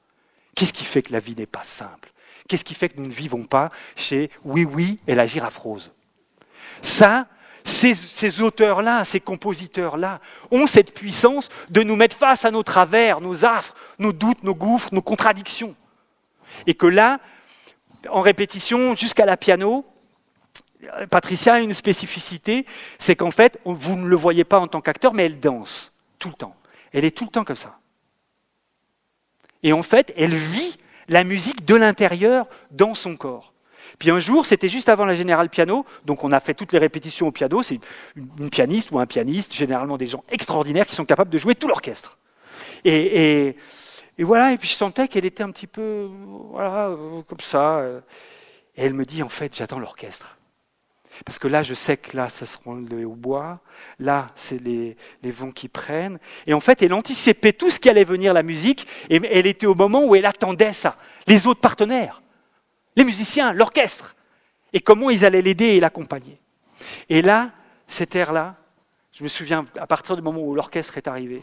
Qu'est-ce qui fait que la vie n'est pas simple? Qu'est-ce qui fait que nous ne vivons pas chez Oui Oui et la girafe rose Ça, ces, auteurs-là, ces compositeurs-là, ont cette puissance de nous mettre face à nos travers, nos affres, nos doutes, nos gouffres, nos contradictions. Et que là, en répétition, jusqu'à la piano, Patricia a une spécificité, c'est qu'en fait, vous ne le voyez pas en tant qu'acteur, mais elle danse tout le temps. Elle est tout le temps comme ça. Et en fait, elle vit la musique de l'intérieur dans son corps. Puis un jour, c'était juste avant la générale piano, donc on a fait toutes les répétitions au piano. C'est une, pianiste ou un pianiste, généralement des gens extraordinaires qui sont capables de jouer tout l'orchestre. Et, voilà, et puis je sentais qu'elle était un petit peu, voilà, euh, comme ça. Euh. Et elle me dit, en fait, j'attends l'orchestre. Parce que là, je sais que là, ça sera le bois. Là, c'est les, les, vents qui prennent. Et en fait, elle anticipait tout ce qui allait venir, la musique. Et elle était au moment où elle attendait ça. Les autres partenaires les musiciens, l'orchestre, et comment ils allaient l'aider et l'accompagner. Et là, cet air-là, je me souviens, à partir du moment où l'orchestre est arrivé,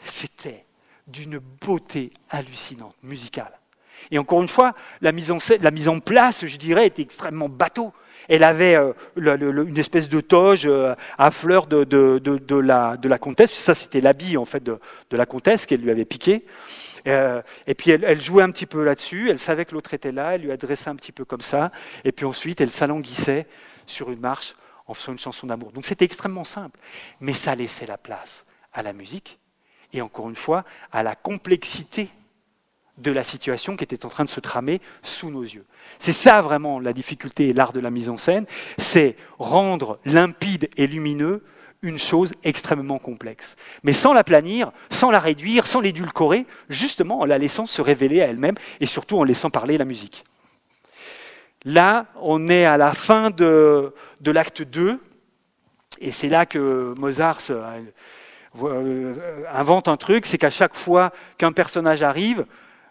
c'était d'une beauté hallucinante, musicale. Et encore une fois, la mise en, place, je dirais, était extrêmement bateau. Elle avait euh, une espèce de toge euh, à fleurs de, de, la, de la comtesse. Ça, c'était l'habit en fait de, la comtesse qu'elle lui avait piqué. Euh, et puis elle, jouait un petit peu là-dessus, elle savait que l'autre était là, elle lui adressait un petit peu comme ça, et puis ensuite elle s'alanguissait sur une marche en faisant une chanson d'amour. Donc c'était extrêmement simple, mais ça laissait la place à la musique, et encore une fois, à la complexité de la situation qui était en train de se tramer sous nos yeux. C'est ça vraiment la difficulté et l'art de la mise en scène, c'est rendre limpide et lumineux une chose extrêmement complexe. Mais sans la planir, sans la réduire, sans l'édulcorer, justement en la laissant se révéler à elle-même et surtout en laissant parler la musique. Là, on est à la fin de, l'acte 2, et c'est là que Mozart invente un truc, c'est qu'à chaque fois qu'un personnage arrive,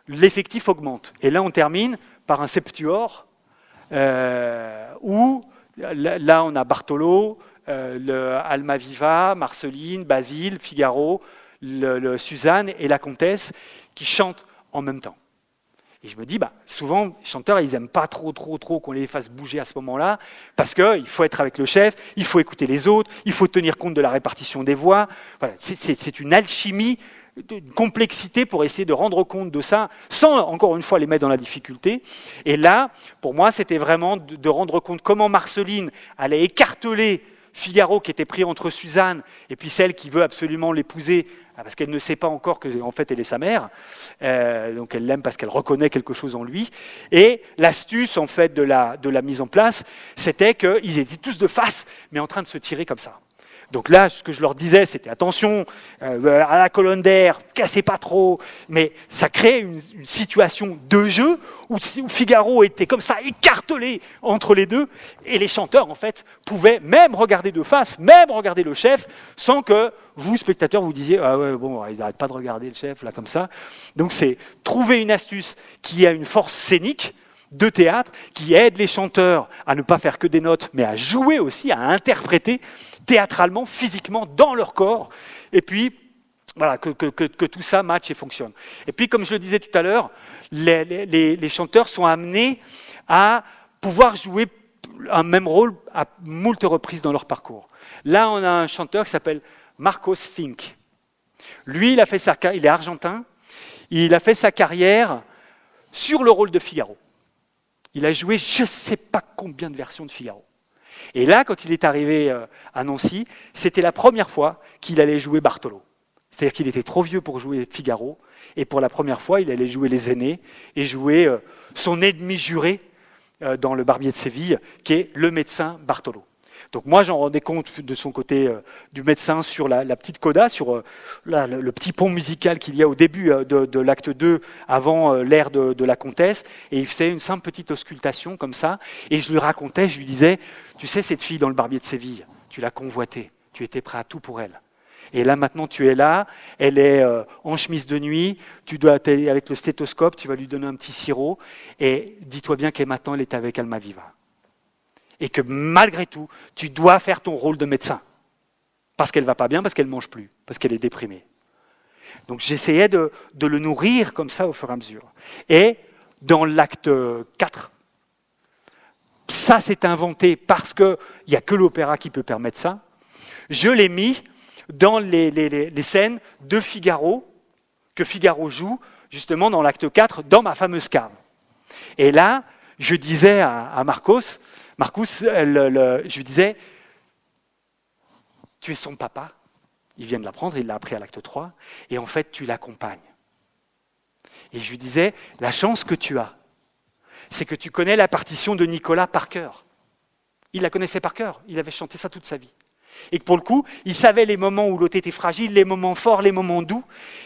l'effectif augmente. Et là, on termine par un septuor, euh, où là, on a Bartolo, euh, le Almaviva, Marceline, Basile, Figaro, Suzanne et la comtesse qui chantent en même temps. Et je me dis, bah, souvent, les chanteurs, ils n'aiment pas trop, trop, trop qu'on les fasse bouger à ce moment-là, parce qu'il faut être avec le chef, il faut écouter les autres, il faut tenir compte de la répartition des voix. c'est une alchimie, une complexité pour essayer de rendre compte de ça, sans, encore une fois, les mettre dans la difficulté. Et là, pour moi, c'était vraiment de, de rendre compte comment Marceline allait écarteler Figaro qui était pris entre Suzanne et puis celle qui veut absolument l'épouser parce qu'elle ne sait pas encore que en fait elle est sa mère, euh, donc elle l'aime parce qu'elle reconnaît quelque chose en lui. Et l'astuce en fait de la, de la mise en place, c'était qu'ils étaient tous de face, mais en train de se tirer comme ça. Donc là, ce que je leur disais, c'était attention euh, à la colonne d'air, cassez pas trop. Mais ça crée une, situation de jeu où, Figaro était comme ça écartelé entre les deux, et les chanteurs en fait pouvaient même regarder de face, même regarder le chef, sans que vous, spectateurs, vous disiez ah ouais bon, ils n'arrêtent pas de regarder le chef là comme ça. Donc c'est trouver une astuce qui a une force scénique de théâtre qui aide les chanteurs à ne pas faire que des notes, mais à jouer aussi, à interpréter théâtralement, physiquement, dans leur corps. Et puis, voilà, que, tout ça matche et fonctionne. Et puis, comme je le disais tout à l'heure, les, chanteurs sont amenés à pouvoir jouer un même rôle à moult reprises dans leur parcours. Là, on a un chanteur qui s'appelle Marcos Fink. Lui, il, a fait sa, il est argentin. Il a fait sa carrière sur le rôle de Figaro. Il a joué je ne sais pas combien de versions de Figaro. Et là, quand il est arrivé euh, à Nancy, c'était la première fois qu'il allait jouer Bartolo. C'est-à-dire qu'il était trop vieux pour jouer Figaro, et pour la première fois, il allait jouer les aînés et jouer euh, son ennemi juré euh, dans le Barbier de Séville, qui est le médecin Bartolo. Donc moi, j'en rendais compte de son côté euh, du médecin sur la, petite coda, sur euh, le, petit pont musical qu'il y a au début euh, de, l'acte 2, avant l'ère de, la comtesse, et il faisait une simple petite auscultation comme ça, et je lui racontais, je lui disais, tu sais, cette fille dans le barbier de Séville, tu l'as convoitée, tu étais prêt à tout pour elle. Et là, maintenant, tu es là, elle est en chemise de nuit, tu dois avec le stéthoscope, tu vas lui donner un petit sirop, et dis-toi bien qu'elle maintenant, elle est avec Almaviva et que malgré tout, tu dois faire ton rôle de médecin. Parce qu'elle va pas bien, parce qu'elle mange plus, parce qu'elle est déprimée. Donc j'essayais de, le nourrir comme ça au fur et à mesure. Et dans l'acte 4, ça s'est inventé parce qu'il n'y a que l'opéra qui peut permettre ça. Je l'ai mis dans les, scènes de Figaro, que Figaro joue justement dans l'acte 4, dans ma fameuse cave. Et là, je disais à, Marcos, Marcos, je lui disais, tu es son papa, il vient de l'apprendre, il l'a appris à l'acte 3, et en fait tu l'accompagnes. Et je lui disais, la chance que tu as, c'est que tu connais la partition de Nicolas par cœur. Il la connaissait par cœur, il avait chanté ça toute sa vie. Et que pour le coup, il savait les moments où l'autre était fragile, les moments forts, les moments doux.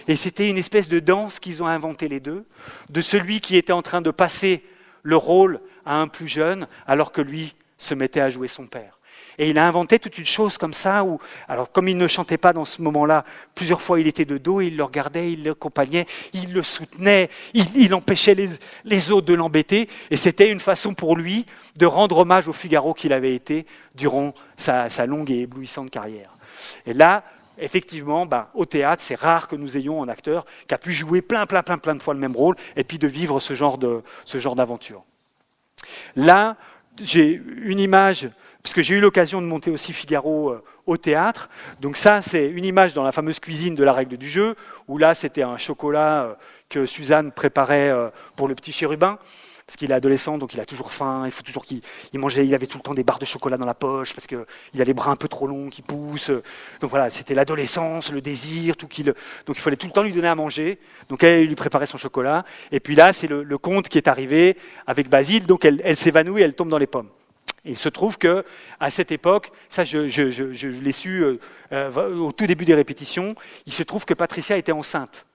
Et c'était une espèce de danse qu'ils ont inventé les deux, de celui qui était en train de passer le rôle à un plus jeune, alors que lui se mettait à jouer son père. Et il a inventé toute une chose comme ça, où, alors comme il ne chantait pas dans ce moment-là, plusieurs fois il était de dos, il le regardait, il l'accompagnait, il le soutenait, il, empêchait les, autres de l'embêter, et c'était une façon pour lui de rendre hommage au Figaro qu'il avait été durant sa, longue et éblouissante carrière. Et là, effectivement, bah, au théâtre, c'est rare que nous ayons un acteur qui a pu jouer plein, plein, plein, plein de fois le même rôle, et puis de vivre ce genre d'aventure. Là, j'ai une image puisque j'ai eu l'occasion de monter aussi Figaro euh, au théâtre. Donc ça, c'est une image dans la fameuse cuisine de la règle du jeu, où là, c'était un chocolat euh, que Suzanne préparait euh, pour le petit chérubin, parce qu'il est adolescent, donc il a toujours faim, il faut toujours qu'il mangeait, il avait tout le temps des barres de chocolat dans la poche, parce qu'il a les bras un peu trop longs qui poussent. Donc voilà, c'était l'adolescence, le désir, tout qu'il... Donc il fallait tout le temps lui donner à manger. Donc elle lui préparait son chocolat. Et puis là, c'est le, conte qui est arrivé avec Basile, donc elle, s'évanouit, elle tombe dans les pommes il se trouve que à cette époque, ça je, l'ai su euh, euh, au tout début des répétitions, il se trouve que Patricia était enceinte.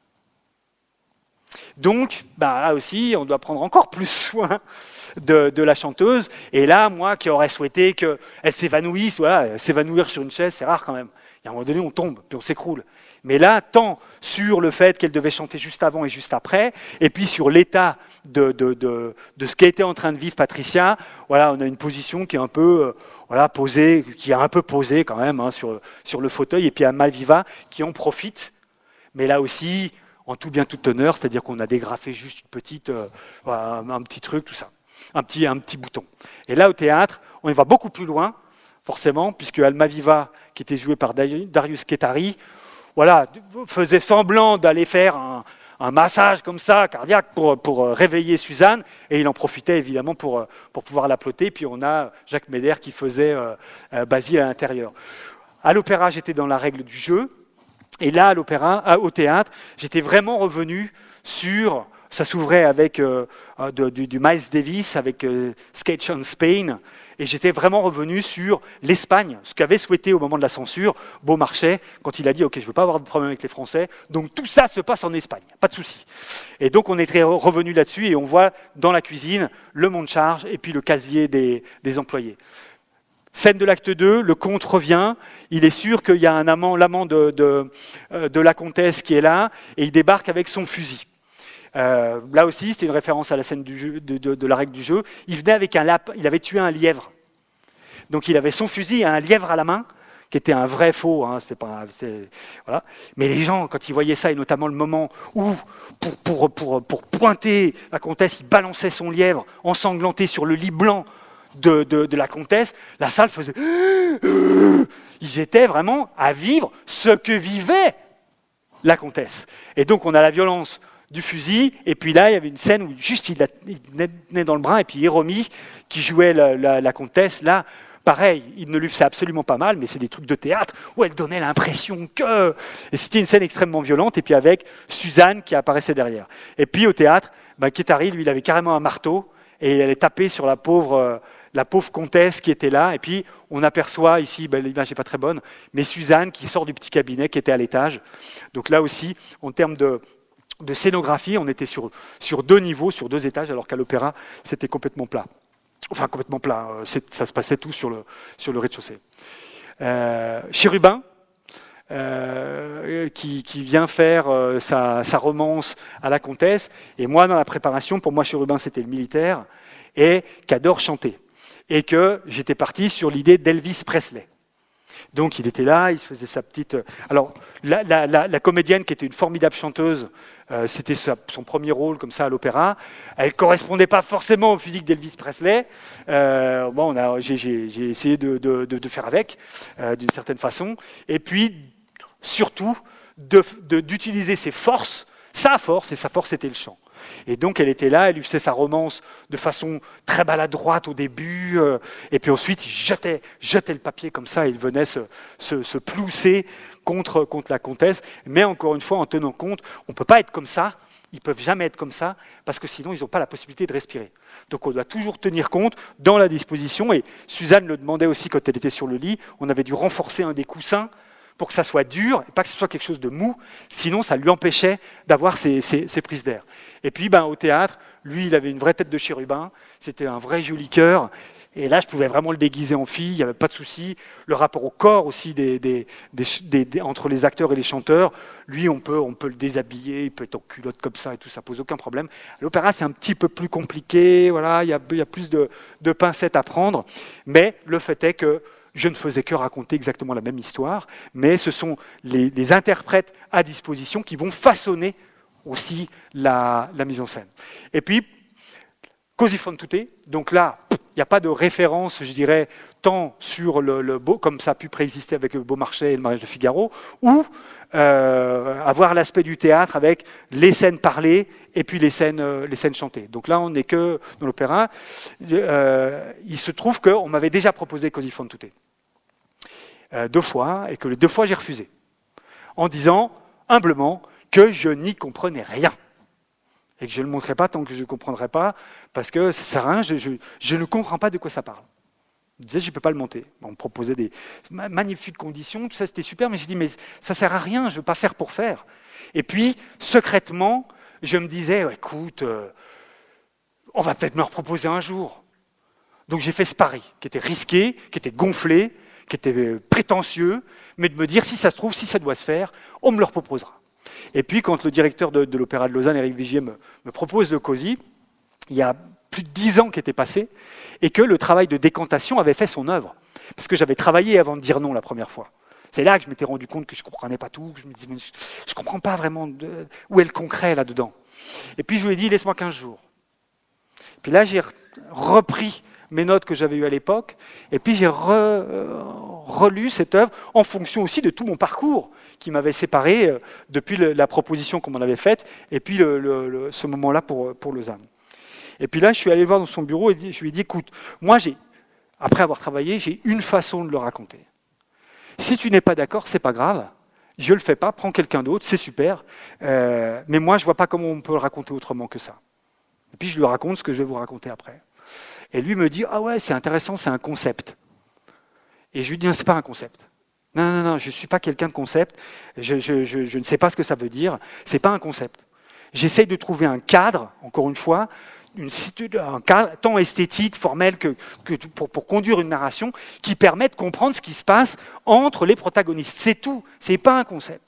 Donc, bah, là aussi, on doit prendre encore *laughs* plus soin de, la chanteuse. Et là, moi qui aurais souhaité qu'elle s'évanouisse, voilà, s'évanouir sur une chaise, c'est rare quand même. Et à un moment donné, on tombe, puis on s'écroule. Mais là, tant sur le fait qu'elle devait chanter juste avant et juste après, et puis sur l'état de, ce qu'était en train de vivre Patricia, voilà, on a une position qui est un peu euh, posée, qui a un peu posé quand même hein, sur, sur le fauteuil, et puis à Malviva qui en profite. Mais là aussi, en tout bien tout honneur, c'est-à-dire qu'on a dégrafé juste euh, un petit truc, tout ça, un petit, bouton. Et là, au théâtre, on y va beaucoup plus loin, forcément, puisque Almaviva, qui était joué par Darius Ketari, voilà, faisait semblant d'aller faire un, massage comme ça, cardiaque, pour, euh, réveiller Suzanne, et il en profitait évidemment pour, euh, pouvoir l'applaudir. Puis on a Jacques Médère qui faisait Basile à l'intérieur. À l'opéra, j'étais dans la règle du jeu, et là, à l'opéra, au théâtre, j'étais vraiment revenu sur ça s'ouvrait avec du, du, Miles Davis, avec Sketch on Spain, et j'étais vraiment revenu sur l'Espagne, ce qu'avait souhaité au moment de la censure Beaumarchais, quand il a dit Ok, je ne veux pas avoir de problème avec les Français, donc tout ça se passe en Espagne, pas de souci. Et donc on est revenu là-dessus et on voit dans la cuisine le monde charge et puis le casier des, employés. Scène de l'acte 2, le comte revient, il est sûr qu'il y a un amant, l'amant de, euh, de, la comtesse qui est là, et il débarque avec son fusil. Euh, là aussi, c'était une référence à la scène de, la règle du jeu. Il venait avec un lapin, il avait tué un lièvre. Donc il avait son fusil et un lièvre à la main, qui était un vrai faux. Hein, pas, voilà. Mais les gens, quand ils voyaient ça, et notamment le moment où, pour, pour, pour, pointer la comtesse, il balançait son lièvre ensanglanté sur le lit blanc de, de, la comtesse, la salle faisait... *gasps* Ils étaient vraiment à vivre ce que vivait la comtesse. Et donc on a la violence du fusil. Et puis là, il y avait une scène où juste il, tenait dans le bras, et puis Hiromi, qui jouait la, comtesse, là, pareil, il ne lui faisait absolument pas mal, mais c'est des trucs de théâtre où elle donnait l'impression que. Et c'était une scène extrêmement violente, et puis avec Suzanne qui apparaissait derrière. Et puis au théâtre, bah, Ketari, lui, il avait carrément un marteau, et il allait taper sur la pauvre. Euh, la pauvre comtesse qui était là, et puis on aperçoit ici, ben, l'image n'est pas très bonne, mais Suzanne qui sort du petit cabinet qui était à l'étage. Donc là aussi, en termes de, scénographie, on était sur, deux niveaux, sur deux étages, alors qu'à l'opéra, c'était complètement plat. Enfin, complètement plat, euh, ça se passait tout sur le, rez-de-chaussée. Euh, Chérubin, euh, qui, vient faire sa, sa, romance à la comtesse, et moi, dans la préparation, pour moi, Chérubin, c'était le militaire, et qui adore chanter. Et que j'étais parti sur l'idée d'Elvis Presley. Donc il était là, il se faisait sa petite. Alors la, comédienne qui était une formidable chanteuse, euh, c'était son premier rôle comme ça à l'opéra. Elle correspondait pas forcément au physique d'Elvis Presley. Euh, bon, j'ai essayé de, faire avec euh, d'une certaine façon. Et puis surtout d'utiliser ses forces, sa force et sa force c'était le chant. Et donc elle était là, elle lui faisait sa romance de façon très maladroite au début, euh, et puis ensuite il jetait, jetait le papier comme ça, et il venait se, se, se plousser contre, contre la comtesse. Mais encore une fois, en tenant compte, on ne peut pas être comme ça, ils peuvent jamais être comme ça, parce que sinon ils n'ont pas la possibilité de respirer. Donc on doit toujours tenir compte dans la disposition, et Suzanne le demandait aussi quand elle était sur le lit, on avait dû renforcer un des coussins pour que ça soit dur, et pas que ce soit quelque chose de mou, sinon ça lui empêchait d'avoir ses, prises d'air. Et puis ben, au théâtre, lui, il avait une vraie tête de chérubin, c'était un vrai joli cœur, et là, je pouvais vraiment le déguiser en fille, il n'y avait pas de souci. Le rapport au corps aussi des, entre les acteurs et les chanteurs, lui, on peut, on peut le déshabiller, il peut être en culotte comme ça et tout, ça pose aucun problème. L'opéra, c'est un petit peu plus compliqué, voilà, il y a, y a plus de, de pincettes à prendre, mais le fait est que je ne faisais que raconter exactement la même histoire, mais ce sont les, interprètes à disposition qui vont façonner aussi la, mise en scène. Et puis, Così fan tutte, donc là, il n'y a pas de référence, je dirais, tant sur le, beau, comme ça a pu préexister avec Beaumarchais et le mariage de Figaro, ou euh, avoir l'aspect du théâtre avec les scènes parlées et puis les scènes, euh, les scènes chantées. Donc là, on n'est que dans l'opéra. Euh, il se trouve qu'on m'avait déjà proposé Così fan tutte deux fois, et que les deux fois j'ai refusé, en disant humblement que je n'y comprenais rien et que je ne le montrerai pas tant que je ne comprendrai pas, parce que ça sert à rien, je, ne comprends pas de quoi ça parle. Je disais, je ne peux pas le monter. On me proposait des magnifiques conditions, tout ça c'était super, mais j'ai dit, mais ça sert à rien, je ne veux pas faire pour faire. Et puis, secrètement, je me disais, écoute, euh, on va peut-être me reproposer un jour. Donc j'ai fait ce pari, qui était risqué, qui était gonflé, qui était euh, prétentieux, mais de me dire, si ça se trouve, si ça doit se faire, on me le reproposera. Et puis, quand le directeur de, l'Opéra de Lausanne, Éric Vigier, me, propose le COSI, il y a plus de dix ans qui étaient passés, et que le travail de décantation avait fait son œuvre. Parce que j'avais travaillé avant de dire non la première fois. C'est là que je m'étais rendu compte que je ne comprenais pas tout, que je me disais, je ne comprends pas vraiment où est le concret là-dedans. Et puis je lui ai dit, laisse-moi 15 jours. Puis là, j'ai repris mes notes que j'avais eues à l'époque, et puis j'ai euh, relu cette œuvre en fonction aussi de tout mon parcours qui m'avait séparé euh, depuis la proposition qu'on m'en avait faite, et puis ce moment-là pour, pour Lausanne. Et puis là, je suis allé voir dans son bureau et je lui ai dit, écoute, moi, j'ai, après avoir travaillé, j'ai une façon de le raconter. Si tu n'es pas d'accord, c'est pas grave. Je le fais pas, prends quelqu'un d'autre, c'est super. Euh, mais moi, je vois pas comment on peut le raconter autrement que ça. Et puis je lui raconte ce que je vais vous raconter après. Et lui me dit, ah ouais, c'est intéressant, c'est un concept. Et je lui dis, c'est pas un concept. Non, non, non, je ne suis pas quelqu'un de concept. Je, ne sais pas ce que ça veut dire. Ce n'est pas un concept. J'essaye de trouver un cadre, encore une fois, une, un cadre tant esthétique, formel que, pour, pour, conduire une narration qui permet de comprendre ce qui se passe entre les protagonistes. C'est tout. Ce n'est pas un concept.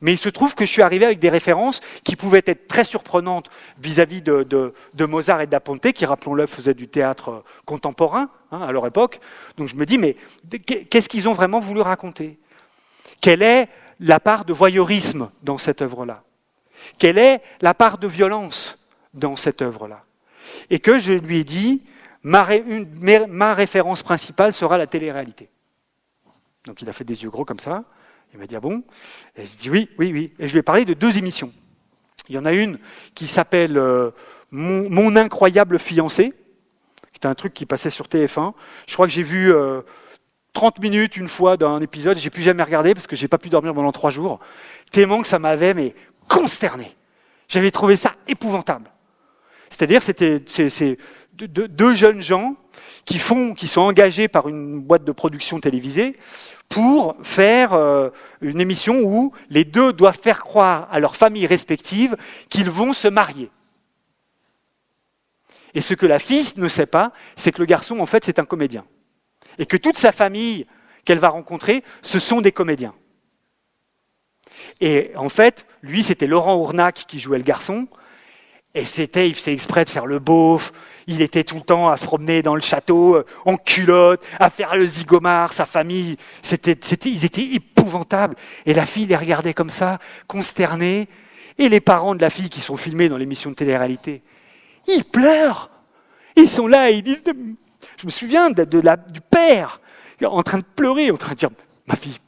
Mais il se trouve que je suis arrivé avec des références qui pouvaient être très surprenantes vis-à-vis de, Mozart et d'Aponte, qui, rappelons-le, faisaient du théâtre contemporain hein, à leur époque. Donc je me dis, mais qu'est-ce qu'ils ont vraiment voulu raconter? Quelle est la part de voyeurisme dans cette œuvre-là? Quelle est la part de violence dans cette œuvre-là? Et que je lui ai dit, ma, ma référence principale sera la télé-réalité. Donc il a fait des yeux gros comme ça. Il m'a dit, ah bon? Et je dis, oui, oui, oui. Et je lui ai parlé de deux émissions. Il y en a une qui s'appelle euh, mon, incroyable fiancé, qui était un truc qui passait sur TF1. Je crois que j'ai vu 30 euh, minutes une fois d'un épisode, j'ai plus jamais regardé parce que j'ai pas pu dormir pendant trois jours. Tellement que ça m'avait mais consterné. J'avais trouvé ça épouvantable. C'est-à-dire, c'était deux jeunes gens qui, sont engagés par une boîte de production télévisée pour faire euh, une émission où les deux doivent faire croire à leurs familles respectives qu'ils vont se marier. Et ce que la fille ne sait pas, c'est que le garçon, en fait, c'est un comédien. Et que toute sa famille qu'elle va rencontrer, ce sont des comédiens. Et en fait, lui, c'était Laurent Ournac qui jouait le garçon, et c'était, il faisait exprès de faire le beauf. Il était tout le temps à se promener dans le château, euh, en culotte, à faire le zigomar, sa famille. C'était, ils étaient épouvantables. Et la fille les regardait comme ça, consternée. Et les parents de la fille qui sont filmés dans l'émission de télé-réalité, ils pleurent. Ils sont là et ils disent, je me souviens de, du père en train de pleurer, en train de dire, ma fille,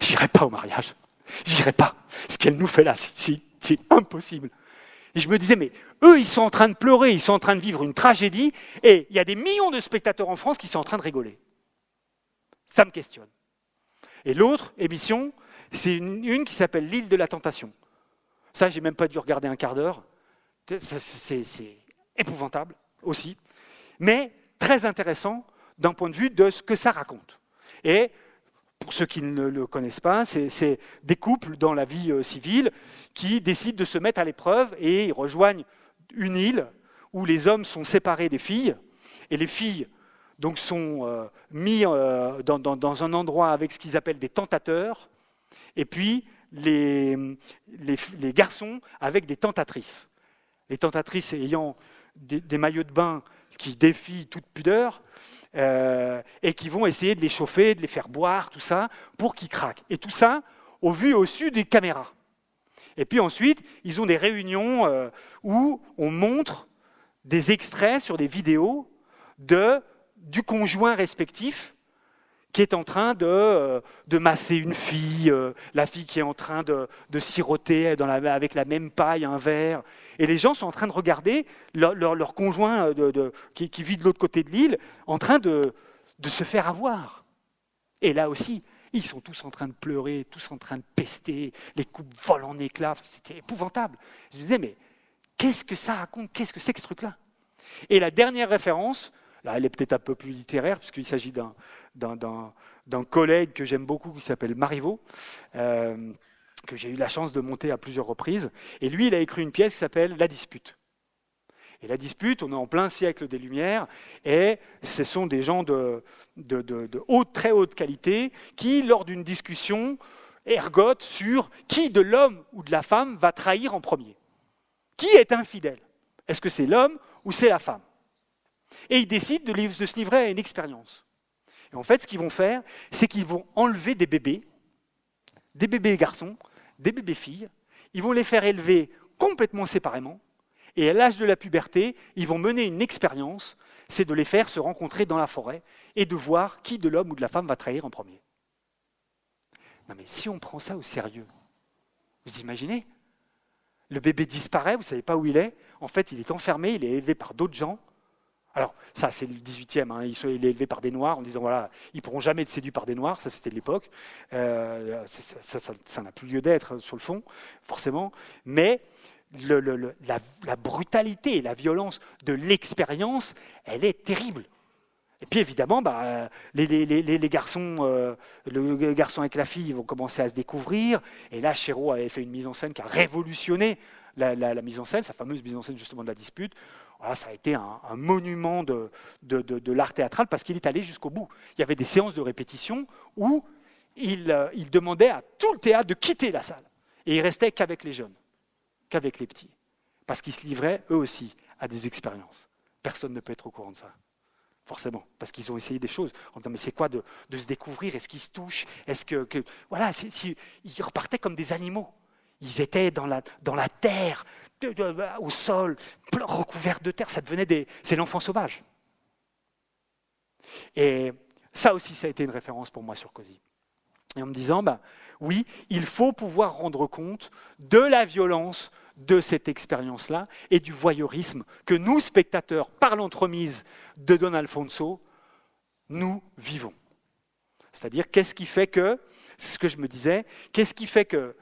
j'irai pas au mariage. J'irai pas. Ce qu'elle nous fait là, c'est impossible. Et je me disais, mais eux, ils sont en train de pleurer, ils sont en train de vivre une tragédie, et il y a des millions de spectateurs en France qui sont en train de rigoler. Ça me questionne. Et l'autre émission, c'est une, qui s'appelle L'île de la tentation. Ça, j'ai même pas dû regarder un quart d'heure. C'est épouvantable aussi, mais très intéressant d'un point de vue de ce que ça raconte. Et pour ceux qui ne le connaissent pas, c'est des couples dans la vie euh, civile qui décident de se mettre à l'épreuve et ils rejoignent une île où les hommes sont séparés des filles et les filles sont euh, mis euh, dans, un endroit avec ce qu'ils appellent des tentateurs et puis les, les, garçons avec des tentatrices. Les tentatrices ayant des maillots de bain qui défient toute pudeur euh, et qui vont essayer de les chauffer, de les faire boire, tout ça, pour qu'ils craquent. Et tout ça au vu et au su des caméras. Et puis ensuite, ils ont des réunions euh, où on montre des extraits sur des vidéos de, du conjoint respectif qui est en train de, euh, de masser une fille, euh, la fille qui est en train de, de siroter avec la même paille un verre. Et les gens sont en train de regarder leur, leur, conjoint qui, qui, vit de l'autre côté de l'île en train de se faire avoir. Et là aussi, ils sont tous en train de pleurer, tous en train de pester, les coupes volent en éclats, c'était épouvantable. Je me disais, mais qu'est-ce que ça raconte? Qu'est-ce que c'est que ce truc-là? Et la dernière référence, là elle est peut-être un peu plus littéraire, puisqu'il s'agit d'un, collègue que j'aime beaucoup qui s'appelle Marivaux, euh, que j'ai eu la chance de monter à plusieurs reprises. Et lui, il a écrit une pièce qui s'appelle La dispute. Et la dispute, on est en plein siècle des Lumières, et ce sont des gens de, de, très haute qualité qui, lors d'une discussion, ergotent sur qui de l'homme ou de la femme va trahir en premier. Qui est infidèle? Est-ce que c'est l'homme ou c'est la femme? Et ils décident de se livrer à une expérience. Et en fait, ce qu'ils vont faire, c'est qu'ils vont enlever des bébés, des bébés garçons, des bébés filles, ils vont les faire élever complètement séparément, et à l'âge de la puberté, ils vont mener une expérience, c'est de les faire se rencontrer dans la forêt et de voir qui de l'homme ou de la femme va trahir en premier. Non mais si on prend ça au sérieux, vous imaginez? Le bébé disparaît, vous ne savez pas où il est, en fait il est enfermé, il est élevé par d'autres gens, alors, ça, c'est le 18e. Hein. Il, est élevé par des Noirs en disant voilà, ils ne pourront jamais être séduits par des Noirs. Ça, c'était l'époque. Euh, ça n'a plus lieu d'être sur le fond, forcément. Mais la, brutalité et la violence de l'expérience, elle est terrible. Et puis évidemment, bah, les, garçons, euh, le garçon avec la fille vont commencer à se découvrir. Et là, Chéreau avait fait une mise en scène qui a révolutionné la, mise en scène, sa fameuse mise en scène justement de la dispute, ça a été un, monument de, l'art théâtral parce qu'il est allé jusqu'au bout. Il y avait des séances de répétition où il, euh, il, demandait à tout le théâtre de quitter la salle. Et il restait qu'avec les jeunes, qu'avec les petits. Parce qu'ils se livraient, eux aussi, à des expériences. Personne ne peut être au courant de ça. Forcément, parce qu'ils ont essayé des choses en disant mais c'est quoi de, se découvrir? Est-ce qu'ils se touchent? Est-ce que, voilà, ils repartaient comme des animaux. Ils étaient dans la, dans la terre, au sol, recouvert de terre, ça devenait des... C'est l'enfant sauvage. Et ça aussi, ça a été une référence pour moi sur COSI. Et en me disant, bah, oui, il faut pouvoir rendre compte de la violence de cette expérience-là et du voyeurisme que nous, spectateurs, par l'entremise de Don Alfonso, nous vivons. C'est-à-dire, qu'est-ce qui fait que, c'est ce que je me disais, qu'est-ce qui fait que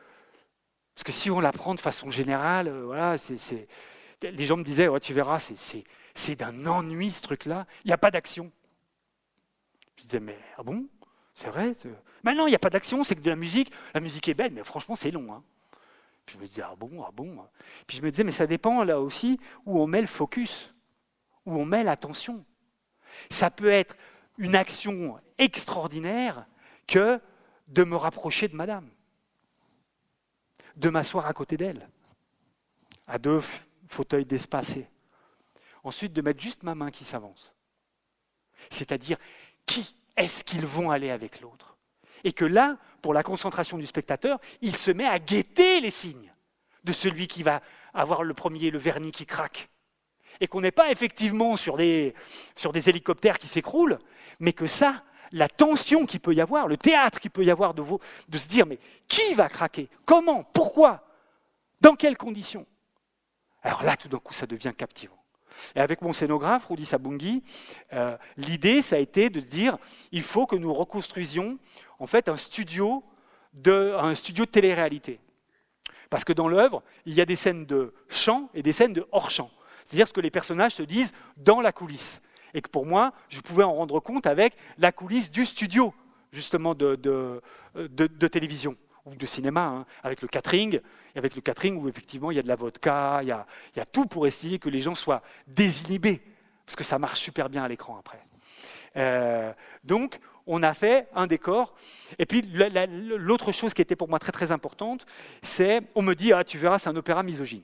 parce que si on l'apprend de façon générale, euh, voilà, c'est, les gens me disaient, tu verras, c'est, d'un ennui ce truc-là, il n'y a pas d'action. Je disais, mais ah bon? C'est vrai Mais non, il n'y a pas d'action, c'est que de la musique. La musique est belle, mais franchement, c'est long. Hein. Je me disais, ah bon, ah bon. Puis je me disais, mais ça dépend là aussi où on met le focus, où on met l'attention. Ça peut être une action extraordinaire que de me rapprocher de madame de m'asseoir à côté d'elle, à deux fauteuils d'espacés. Ensuite, de mettre juste ma main qui s'avance. C'est-à-dire, qui est-ce qu'ils vont aller avec l'autre? Et que là, pour la concentration du spectateur, il se met à guetter les signes de celui qui va avoir le premier, le vernis qui craque. Et qu'on n'est pas effectivement sur des, sur des hélicoptères qui s'écroulent, mais que ça, la tension qu'il peut y avoir, le théâtre qu'il peut y avoir de, de se dire mais qui va craquer? Comment? Pourquoi? Dans quelles conditions? Alors là, tout d'un coup, ça devient captivant. Et avec mon scénographe, Rudy Sabungi, euh, l'idée, ça a été de dire, il faut que nous reconstruisions en fait un studio de, un studio de télé-réalité. Parce que dans l'œuvre, il y a des scènes de chant et des scènes de hors-champ. C'est-à-dire ce que les personnages se disent dans la coulisse. Et que pour moi, je pouvais en rendre compte avec la coulisse du studio, justement, de, de, télévision ou de cinéma, hein, avec le catering, et avec le catering où effectivement il y a de la vodka, il y a, il y a tout pour essayer que les gens soient désinhibés, parce que ça marche super bien à l'écran après. Euh, donc, on a fait un décor. Et puis, l'autre chose qui était pour moi très très importante, c'est, on me dit, ah, tu verras, c'est un opéra misogyne.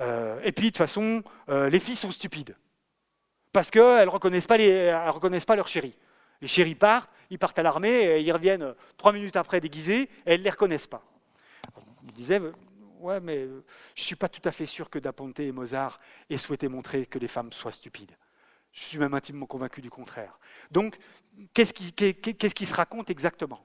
Euh, et puis, de toute façon, euh, les filles sont stupides. Parce qu'elles ne reconnaissent, pas reconnaissent pas leur chéri. Les chéris partent, ils partent à l'armée, et ils reviennent trois minutes après déguisés, et elles ne les reconnaissent pas. Je disais, ouais, mais je ne suis pas tout à fait sûr que Daponte et Mozart aient souhaité montrer que les femmes soient stupides. Je suis même intimement convaincu du contraire. Donc, qu'est-ce qui, se raconte exactement?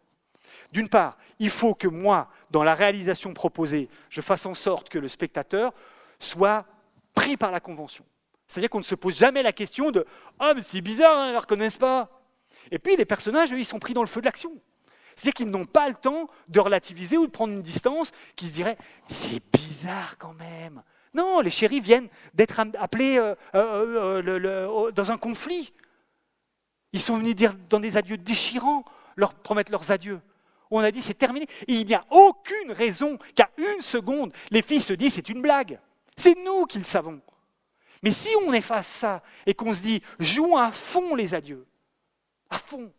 D'une part, il faut que moi, dans la réalisation proposée, je fasse en sorte que le spectateur soit pris par la convention. C'est-à-dire qu'on ne se pose jamais la question de Ah, mais c'est bizarre, hein, ils ne la reconnaissent pas. Et puis les personnages, eux, ils sont pris dans le feu de l'action. C'est-à-dire qu'ils n'ont pas le temps de relativiser ou de prendre une distance qui se dirait C'est bizarre quand même. Non, les chéris viennent d'être appelés euh, euh, euh, dans un conflit. Ils sont venus dire dans des adieux déchirants, leur promettre leurs adieux. On a dit c'est terminé. Et il n'y a aucune raison qu'à une seconde, les filles se disent c'est une blague. C'est nous qui le savons. Mais si on efface ça et qu'on se dit jouons à fond les adieux, à fond,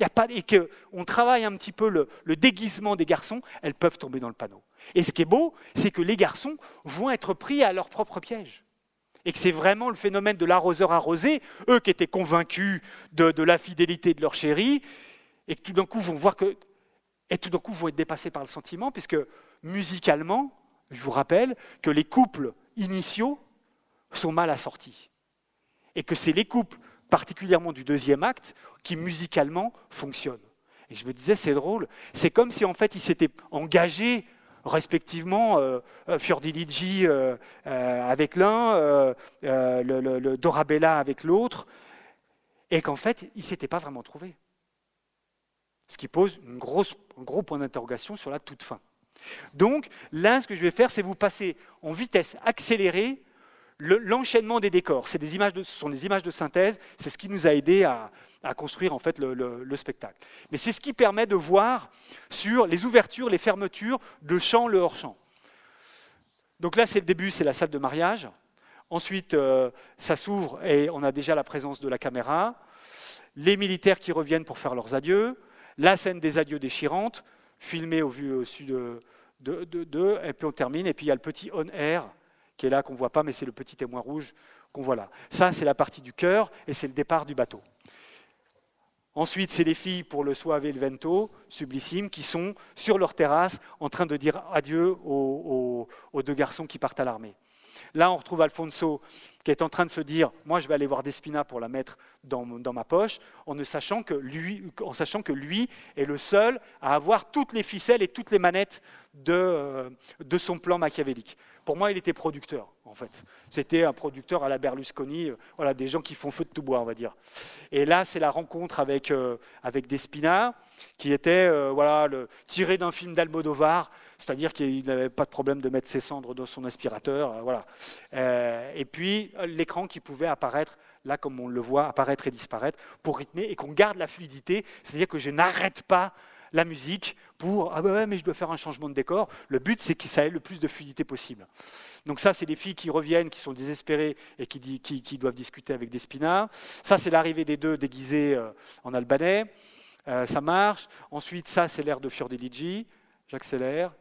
y a pas, et qu'on travaille un petit peu le, déguisement des garçons, elles peuvent tomber dans le panneau. Et ce qui est beau, c'est que les garçons vont être pris à leur propre piège. Et que c'est vraiment le phénomène de l'arroseur arrosé, eux qui étaient convaincus de, la fidélité de leur chérie, et que tout d'un coup vont voir que. Et tout d'un coup vont être dépassés par le sentiment, puisque musicalement, je vous rappelle que les couples initiaux sont mal assortis. Et que c'est les couples particulièrement du deuxième acte, qui musicalement fonctionne. Et je me disais, c'est drôle, c'est comme si en fait ils s'étaient engagés respectivement euh, euh Fiordiligi euh, euh, avec l'un, le, Dorabella avec l'autre, et qu'en fait ils ne s'étaient pas vraiment trouvés. Ce qui pose un gros point d'interrogation sur la toute fin. Donc là, ce que je vais faire, c'est vous passer en vitesse accélérée l'enchaînement des décors. Des images ce sont des images de synthèse, c'est ce qui nous a aidé à, construire en fait le, spectacle. Mais c'est ce qui permet de voir sur les ouvertures, les fermetures, le champ, le hors-champ. Donc là, c'est le début, c'est la salle de mariage. Ensuite, euh, ça s'ouvre et on a déjà la présence de la caméra. Les militaires qui reviennent pour faire leurs adieux. La scène des adieux déchirantes, filmée au vu au sud de, de, et puis on termine. Et puis il y a le petit on-air qui est là, qu'on ne voit pas, mais c'est le petit témoin rouge qu'on voit là. Ça, c'est la partie du cœur et c'est le départ du bateau. Ensuite, c'est les filles pour le Suave et le Vento, sublissime, qui sont sur leur terrasse en train de dire adieu aux, deux garçons qui partent à l'armée. Là, on retrouve Alfonso qui est en train de se dire Moi, je vais aller voir Despina pour la mettre dans, ma poche, en, ne sachant que lui, est le seul à avoir toutes les ficelles et toutes les manettes de, euh, de son plan machiavélique. Pour moi, il était producteur, en fait. C'était un producteur à la Berlusconi, euh, voilà, des gens qui font feu de tout bois, on va dire. Et là, c'est la rencontre avec, euh, avec Despina, qui était voilà, le, tiré d'un film d'Almodovar, c'est-à-dire qu'il n'avait pas de problème de mettre ses cendres dans son aspirateur. voilà. et puis, l'écran qui pouvait apparaître, là comme on le voit, apparaître et disparaître, pour rythmer et qu'on garde la fluidité, c'est-à-dire que je n'arrête pas la musique pour ah ouais mais je dois faire un changement de décor. Le but c'est que ça ait le plus de fluidité possible. Donc ça c'est les filles qui reviennent, qui sont désespérées et qui, doivent discuter avec Despina. Ça c'est l'arrivée des deux déguisés euh, en albanais. Euh, ça marche. Ensuite ça c'est l'air de Fiordiligi. J'accélère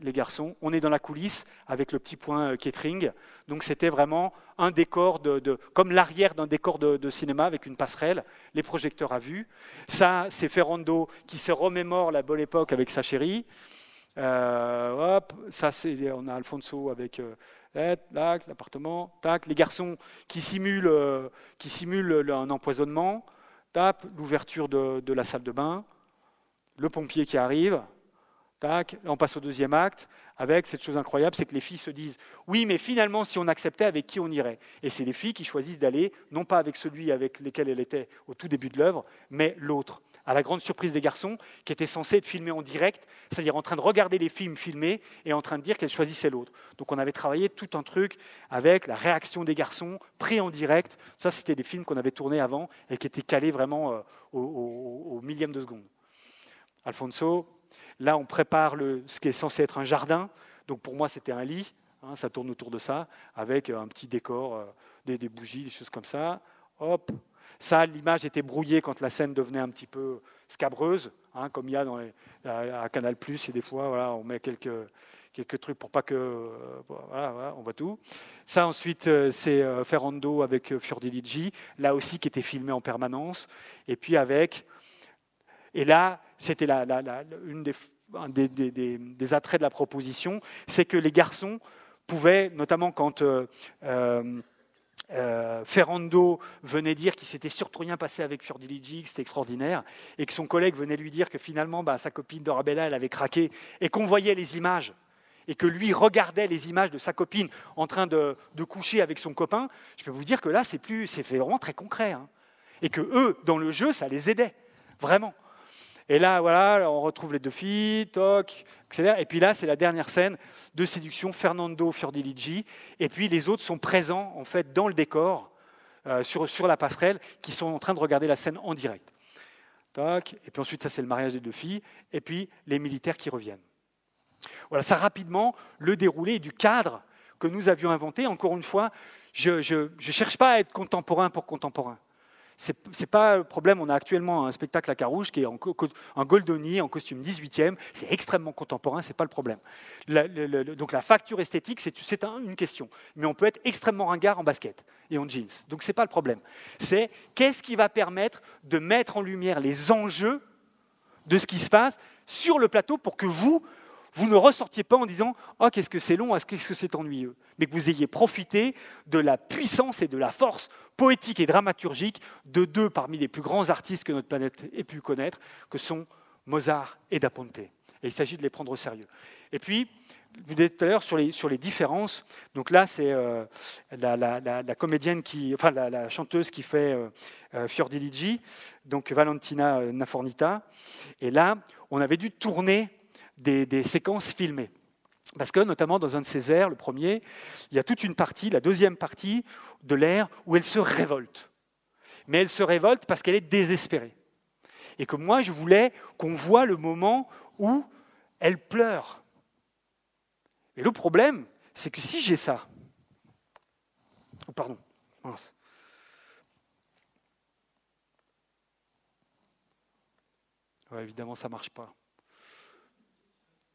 les garçons. On est dans la coulisse avec le petit point euh, catering. Donc c'était vraiment un décor de, comme l'arrière d'un décor de, cinéma avec une passerelle, les projecteurs à vue. Ça, c'est Ferrando qui se remémore la bonne époque avec sa chérie. Euh, hop, ça on a Alfonso avec euh, l'appartement, tac, les garçons qui simulent, simulent un empoisonnement, tape, l'ouverture de la salle de bain, le pompier qui arrive, On passe au deuxième acte avec cette chose incroyable, c'est que les filles se disent oui, mais finalement, si on acceptait, avec qui on irait? Et c'est les filles qui choisissent d'aller, non pas avec celui avec lequel elle était au tout début de l'œuvre, mais l'autre. À la grande surprise des garçons, qui étaient censés être filmés en direct, c'est-à-dire en train de regarder les films filmés et en train de dire qu'elles choisissaient l'autre. Donc on avait travaillé tout un truc avec la réaction des garçons, pris en direct. Ça, c'était des films qu'on avait tournés avant et qui étaient calés vraiment euh, au millième de seconde. Alfonso, Là, on prépare ce qui est censé être un jardin. Donc pour moi, c'était un lit. Hein, ça tourne autour de ça, avec un petit décor, euh, des, bougies, des choses comme ça. Hop. Ça, l'image était brouillée quand la scène devenait un petit peu scabreuse, hein, comme il y a dans à, Canal Plus. Et des fois, on met quelques, trucs pour pas que. Euh, voilà, on voit tout. Ça, ensuite, euh, c'est Ferrando avec Fiordiligi, là aussi qui était filmé en permanence. Et puis avec. Et là, c'était la, une des, un des, attraits de la proposition, c'est que les garçons pouvaient, notamment quand euh, euh, euh, Ferrando venait dire qu'il s'était surtout rien passé avec Fiordiligi, que c'était extraordinaire, et que son collègue venait lui dire que finalement bah, sa copine Dorabella, elle avait craqué, et qu'on voyait les images, et que lui regardait les images de sa copine en train de, coucher avec son copain, je peux vous dire que là, c'est c'est vraiment très concret, hein. et que eux, dans le jeu, ça les aidait, vraiment. Et là, voilà, on retrouve les deux filles, toc, etc. Et puis là, c'est la dernière scène de séduction, Fernando Fiordiligi. Et puis les autres sont présents, en fait, dans le décor, euh, sur, sur la passerelle, qui sont en train de regarder la scène en direct. Et puis ensuite, ça, c'est le mariage des deux filles. Et puis les militaires qui reviennent. Voilà, ça rapidement, le déroulé du cadre que nous avions inventé. Encore une fois, je ne cherche pas à être contemporain pour contemporain ce n'est pas le problème. On a actuellement un spectacle à Carouge qui est en, Goldoni en costume 18e. C'est extrêmement contemporain, ce n'est pas le problème. donc la facture esthétique, c'est une question. Mais on peut être extrêmement ringard en basket et en jeans. Donc ce n'est pas le problème. C'est qu'est-ce qui va permettre de mettre en lumière les enjeux de ce qui se passe sur le plateau pour que vous, vous ne ressortiez pas en disant Oh, qu'est-ce que c'est long, qu'est-ce que c'est ennuyeux mais que vous ayez profité de la puissance et de la force poétique et dramaturgique de deux parmi les plus grands artistes que notre planète ait pu connaître, que sont Mozart et Da Ponte. Et il s'agit de les prendre au sérieux. Et puis, vous dites tout à l'heure sur les, sur les différences. Donc là, c'est euh, la, comédienne qui, enfin la, chanteuse qui fait euh, euh, Fiordiligi, donc Valentina Nafornita. Et là, on avait dû tourner des, séquences filmées. Parce que, notamment dans un de ces airs, le premier, il y a toute une partie, la deuxième partie de l'air, où elle se révolte. Mais elle se révolte parce qu'elle est désespérée. Et que moi, je voulais qu'on voit le moment où elle pleure. Et le problème, c'est que si j'ai ça, oh, pardon, évidemment, ça ne marche pas.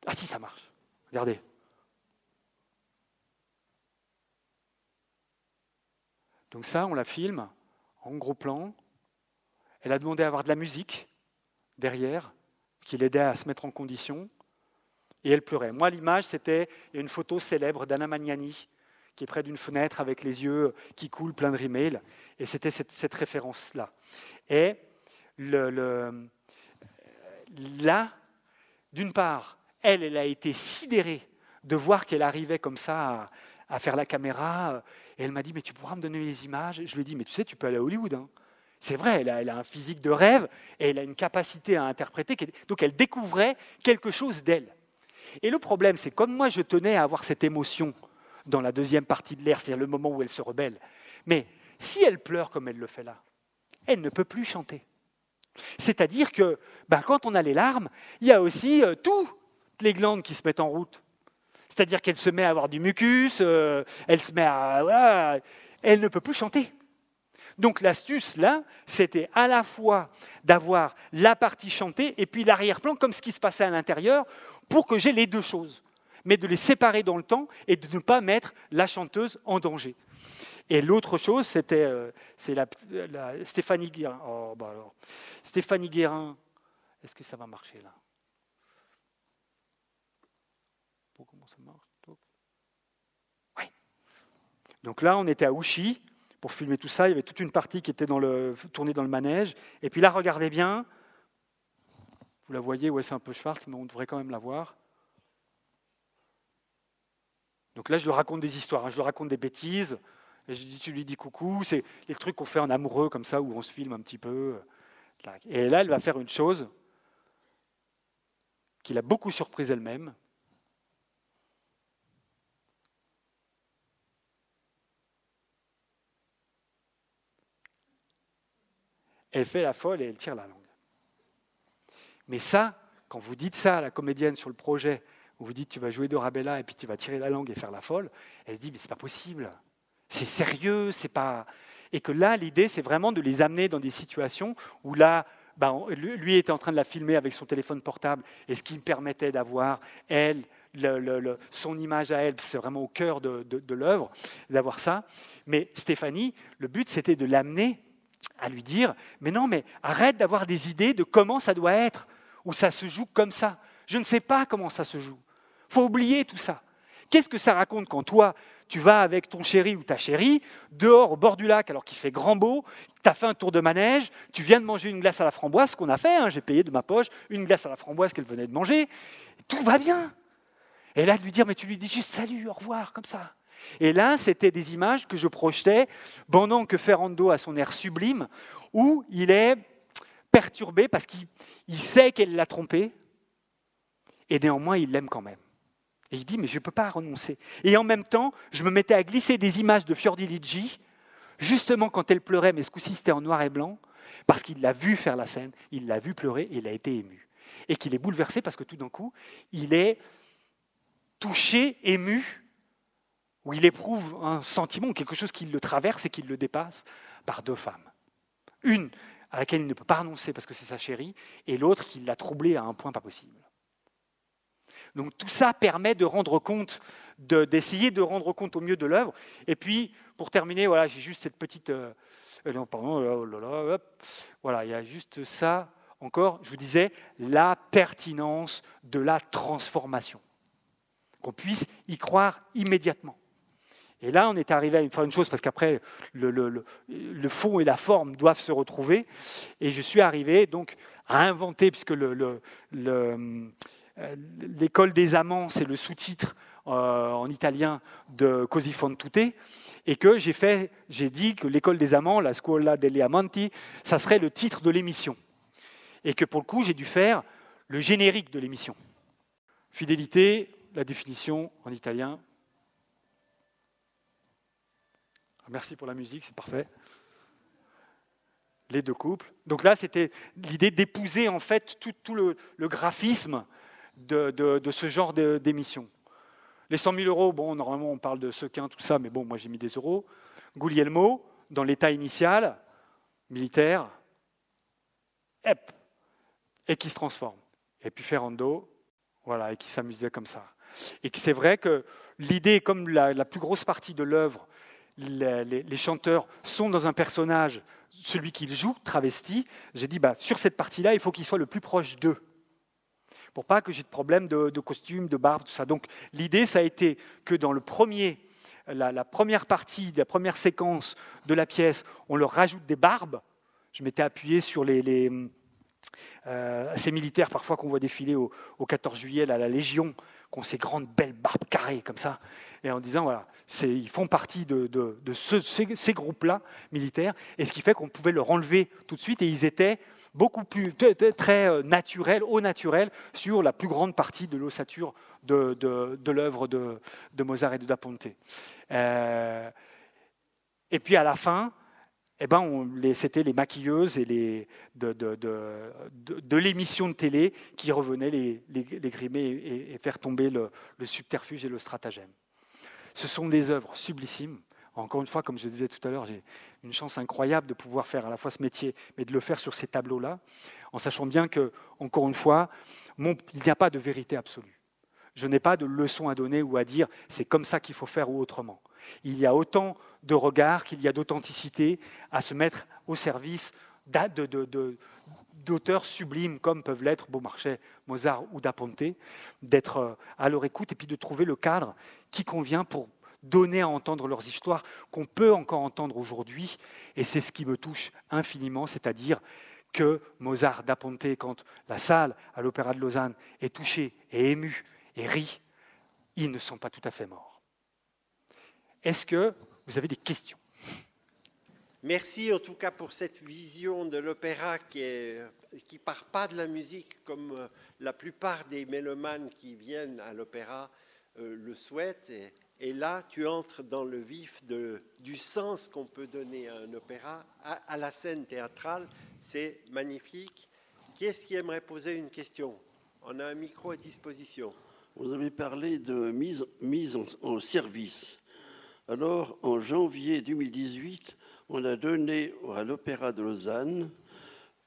Ah si, ça marche. Regardez. Donc ça, on la filme en gros plan. Elle a demandé à avoir de la musique derrière, qui l'aidait à se mettre en condition. Et elle pleurait. Moi, l'image, c'était une photo célèbre d'Anna Magnani, qui est près d'une fenêtre avec les yeux qui coulent, plein de rimel. Et c'était cette, référence-là. Et le, là, d'une part, elle, elle a été sidérée de voir qu'elle arrivait comme ça à, faire la caméra. Et elle m'a dit, mais tu pourras me donner les images? Je lui ai dit, mais tu sais, tu peux aller à Hollywood. Hein. C'est vrai, elle a, un physique de rêve et elle a une capacité à interpréter. Donc elle découvrait quelque chose d'elle. Et le problème, c'est comme moi, je tenais à avoir cette émotion dans la deuxième partie de l'air, c'est-à-dire le moment où elle se rebelle. Mais si elle pleure comme elle le fait là, elle ne peut plus chanter. C'est-à-dire que ben, quand on a les larmes, il y a aussi euh, tout les glandes qui se mettent en route. C'est-à-dire qu'elle se met à avoir du mucus, euh, elle se met à. elle ne peut plus chanter. Donc l'astuce, là, c'était à la fois d'avoir la partie chantée et puis l'arrière-plan, comme ce qui se passait à l'intérieur, pour que j'ai les deux choses, mais de les séparer dans le temps et de ne pas mettre la chanteuse en danger. Et l'autre chose, c'était euh, la, Stéphanie Guérin. Oh, bah Stéphanie Guérin, est-ce que ça va marcher là? Ça marche. Donc là, on était à Ouchy pour filmer tout ça. Il y avait toute une partie qui était dans le, tournée dans le manège. Et puis là, regardez bien. Vous la voyez, ouais, c'est un peu Schwartz, mais on devrait quand même la voir. Donc là, je lui raconte des histoires, hein. je lui raconte des bêtises. Je dis, tu lui dis coucou, c'est les trucs qu'on fait en amoureux comme ça, où on se filme un petit peu. Et là, elle va faire une chose qui l'a beaucoup surprise elle-même. Elle fait la folle et elle tire la langue. Mais ça, quand vous dites ça à la comédienne sur le projet, où vous dites tu vas jouer Dorabella et puis tu vas tirer la langue et faire la folle, elle se dit mais c'est pas possible, c'est sérieux, c'est pas. Et que là, l'idée, c'est vraiment de les amener dans des situations où là, ben, lui était en train de la filmer avec son téléphone portable, et ce qui me permettait d'avoir, elle, son image à elle, c'est vraiment au cœur de, de l'œuvre, d'avoir ça. Mais Stéphanie, le but, c'était de l'amener à lui dire, mais non, mais arrête d'avoir des idées de comment ça doit être, ou ça se joue comme ça. Je ne sais pas comment ça se joue. Faut oublier tout ça. Qu'est-ce que ça raconte quand toi, tu vas avec ton chéri ou ta chérie, dehors au bord du lac alors qu'il fait grand beau, tu as fait un tour de manège, tu viens de manger une glace à la framboise, ce qu'on a fait, hein, j'ai payé de ma poche une glace à la framboise qu'elle venait de manger, tout va bien. Et là, de lui dire, mais tu lui dis juste salut, au revoir, comme ça. Et là, c'était des images que je projetais pendant que Ferrando a son air sublime, où il est perturbé parce qu'il sait qu'elle l'a trompé, et néanmoins, il l'aime quand même. Et il dit, mais je ne peux pas renoncer. Et en même temps, je me mettais à glisser des images de Fiordiligi, justement quand elle pleurait, mais ce coup-ci c'était en noir et blanc, parce qu'il l'a vu faire la scène, il l'a vu pleurer et il a été ému. Et qu'il est bouleversé parce que tout d'un coup, il est touché, ému, où il éprouve un sentiment, quelque chose qui le traverse et qui le dépasse, par deux femmes. Une à laquelle il ne peut pas renoncer parce que c'est sa chérie, et l'autre qui l'a troublé à un point pas possible. Donc tout ça permet de rendre compte, d'essayer de, rendre compte au mieux de l'œuvre. Et puis, pour terminer, voilà, j'ai juste cette petite... Euh, pardon, oh voilà, il y a juste ça encore, je vous disais, la pertinence de la transformation. Qu'on puisse y croire immédiatement. Et là, on est arrivé à faire une chose, parce qu'après, le, fond et la forme doivent se retrouver. Et je suis arrivé donc à inventer, puisque euh, l'école des amants, c'est le sous-titre euh, en italien de Così fan tutte, et que j'ai fait, j'ai dit que l'école des amants, la Scuola degli Amanti, ça serait le titre de l'émission, et que pour le coup, j'ai dû faire le générique de l'émission. Fidélité, la définition en italien. Merci pour la musique, c'est parfait. Les deux couples. Donc là, c'était l'idée d'épouser en fait tout, le, graphisme de, ce genre d'émission. Les 100 000 euros, bon, normalement on parle de sequins, tout ça, mais bon, moi j'ai mis des euros. Guglielmo, dans l'état initial, militaire, et qui se transforme. Et puis Ferrando, voilà, et qui s'amusait comme ça. Et c'est vrai que l'idée, comme la, plus grosse partie de l'œuvre, les, chanteurs sont dans un personnage, celui qu'ils jouent, travesti, j'ai dit, bah, sur cette partie-là, il faut qu'il soit le plus proche d'eux pour pas que j'ai de problème de, costume, de barbe, tout ça. Donc l'idée, ça a été que dans le premier, la, première partie, la première séquence de la pièce, on leur rajoute des barbes. Je m'étais appuyé sur euh, ces militaires parfois qu'on voit défiler au, 14 juillet à la Légion, qui ont ces grandes belles barbes carrées comme ça, et en disant voilà, ils font partie de, ces, groupes-là militaires, et ce qui fait qu'on pouvait leur enlever tout de suite, et ils étaient beaucoup plus très euh, naturel, au naturel, sur la plus grande partie de l'ossature de, l'œuvre de, Mozart et de Da Ponte. Euh, et puis à la fin, eh ben, c'était les maquilleuses et de, l'émission de télé qui revenaient les, grimer et, faire tomber le subterfuge et le stratagème. Ce sont des œuvres sublissimes encore une fois, comme je disais tout à l'heure, j'ai une chance incroyable de pouvoir faire à la fois ce métier, mais de le faire sur ces tableaux-là, en sachant bien que, encore une fois, il n'y a pas de vérité absolue. Je n'ai pas de leçon à donner ou à dire c'est comme ça qu'il faut faire ou autrement. Il y a autant de regards qu'il y a d'authenticité à se mettre au service d'auteurs sublimes comme peuvent l'être Beaumarchais, Mozart ou Da Ponte, d'être euh, à leur écoute et puis de trouver le cadre qui convient pour donner à entendre leurs histoires qu'on peut encore entendre aujourd'hui. Et c'est ce qui me touche infiniment, c'est-à-dire que Mozart da Ponte quand la salle à l'Opéra de Lausanne est touchée et émue et rit. Ils ne sont pas tout à fait morts. Est-ce que vous avez des questions? Merci en tout cas pour cette vision de l'opéra qui ne part pas de la musique comme euh, la plupart des mélomanes qui viennent à l'opéra euh, le souhaitent. Et, là, tu entres dans le vif du sens qu'on peut donner à un opéra, à, la scène théâtrale. C'est magnifique. Qui est-ce qui aimerait poser une question? On a un micro à disposition. Vous avez parlé de mise en service. Alors, en janvier 2018, on a donné à l'Opéra de Lausanne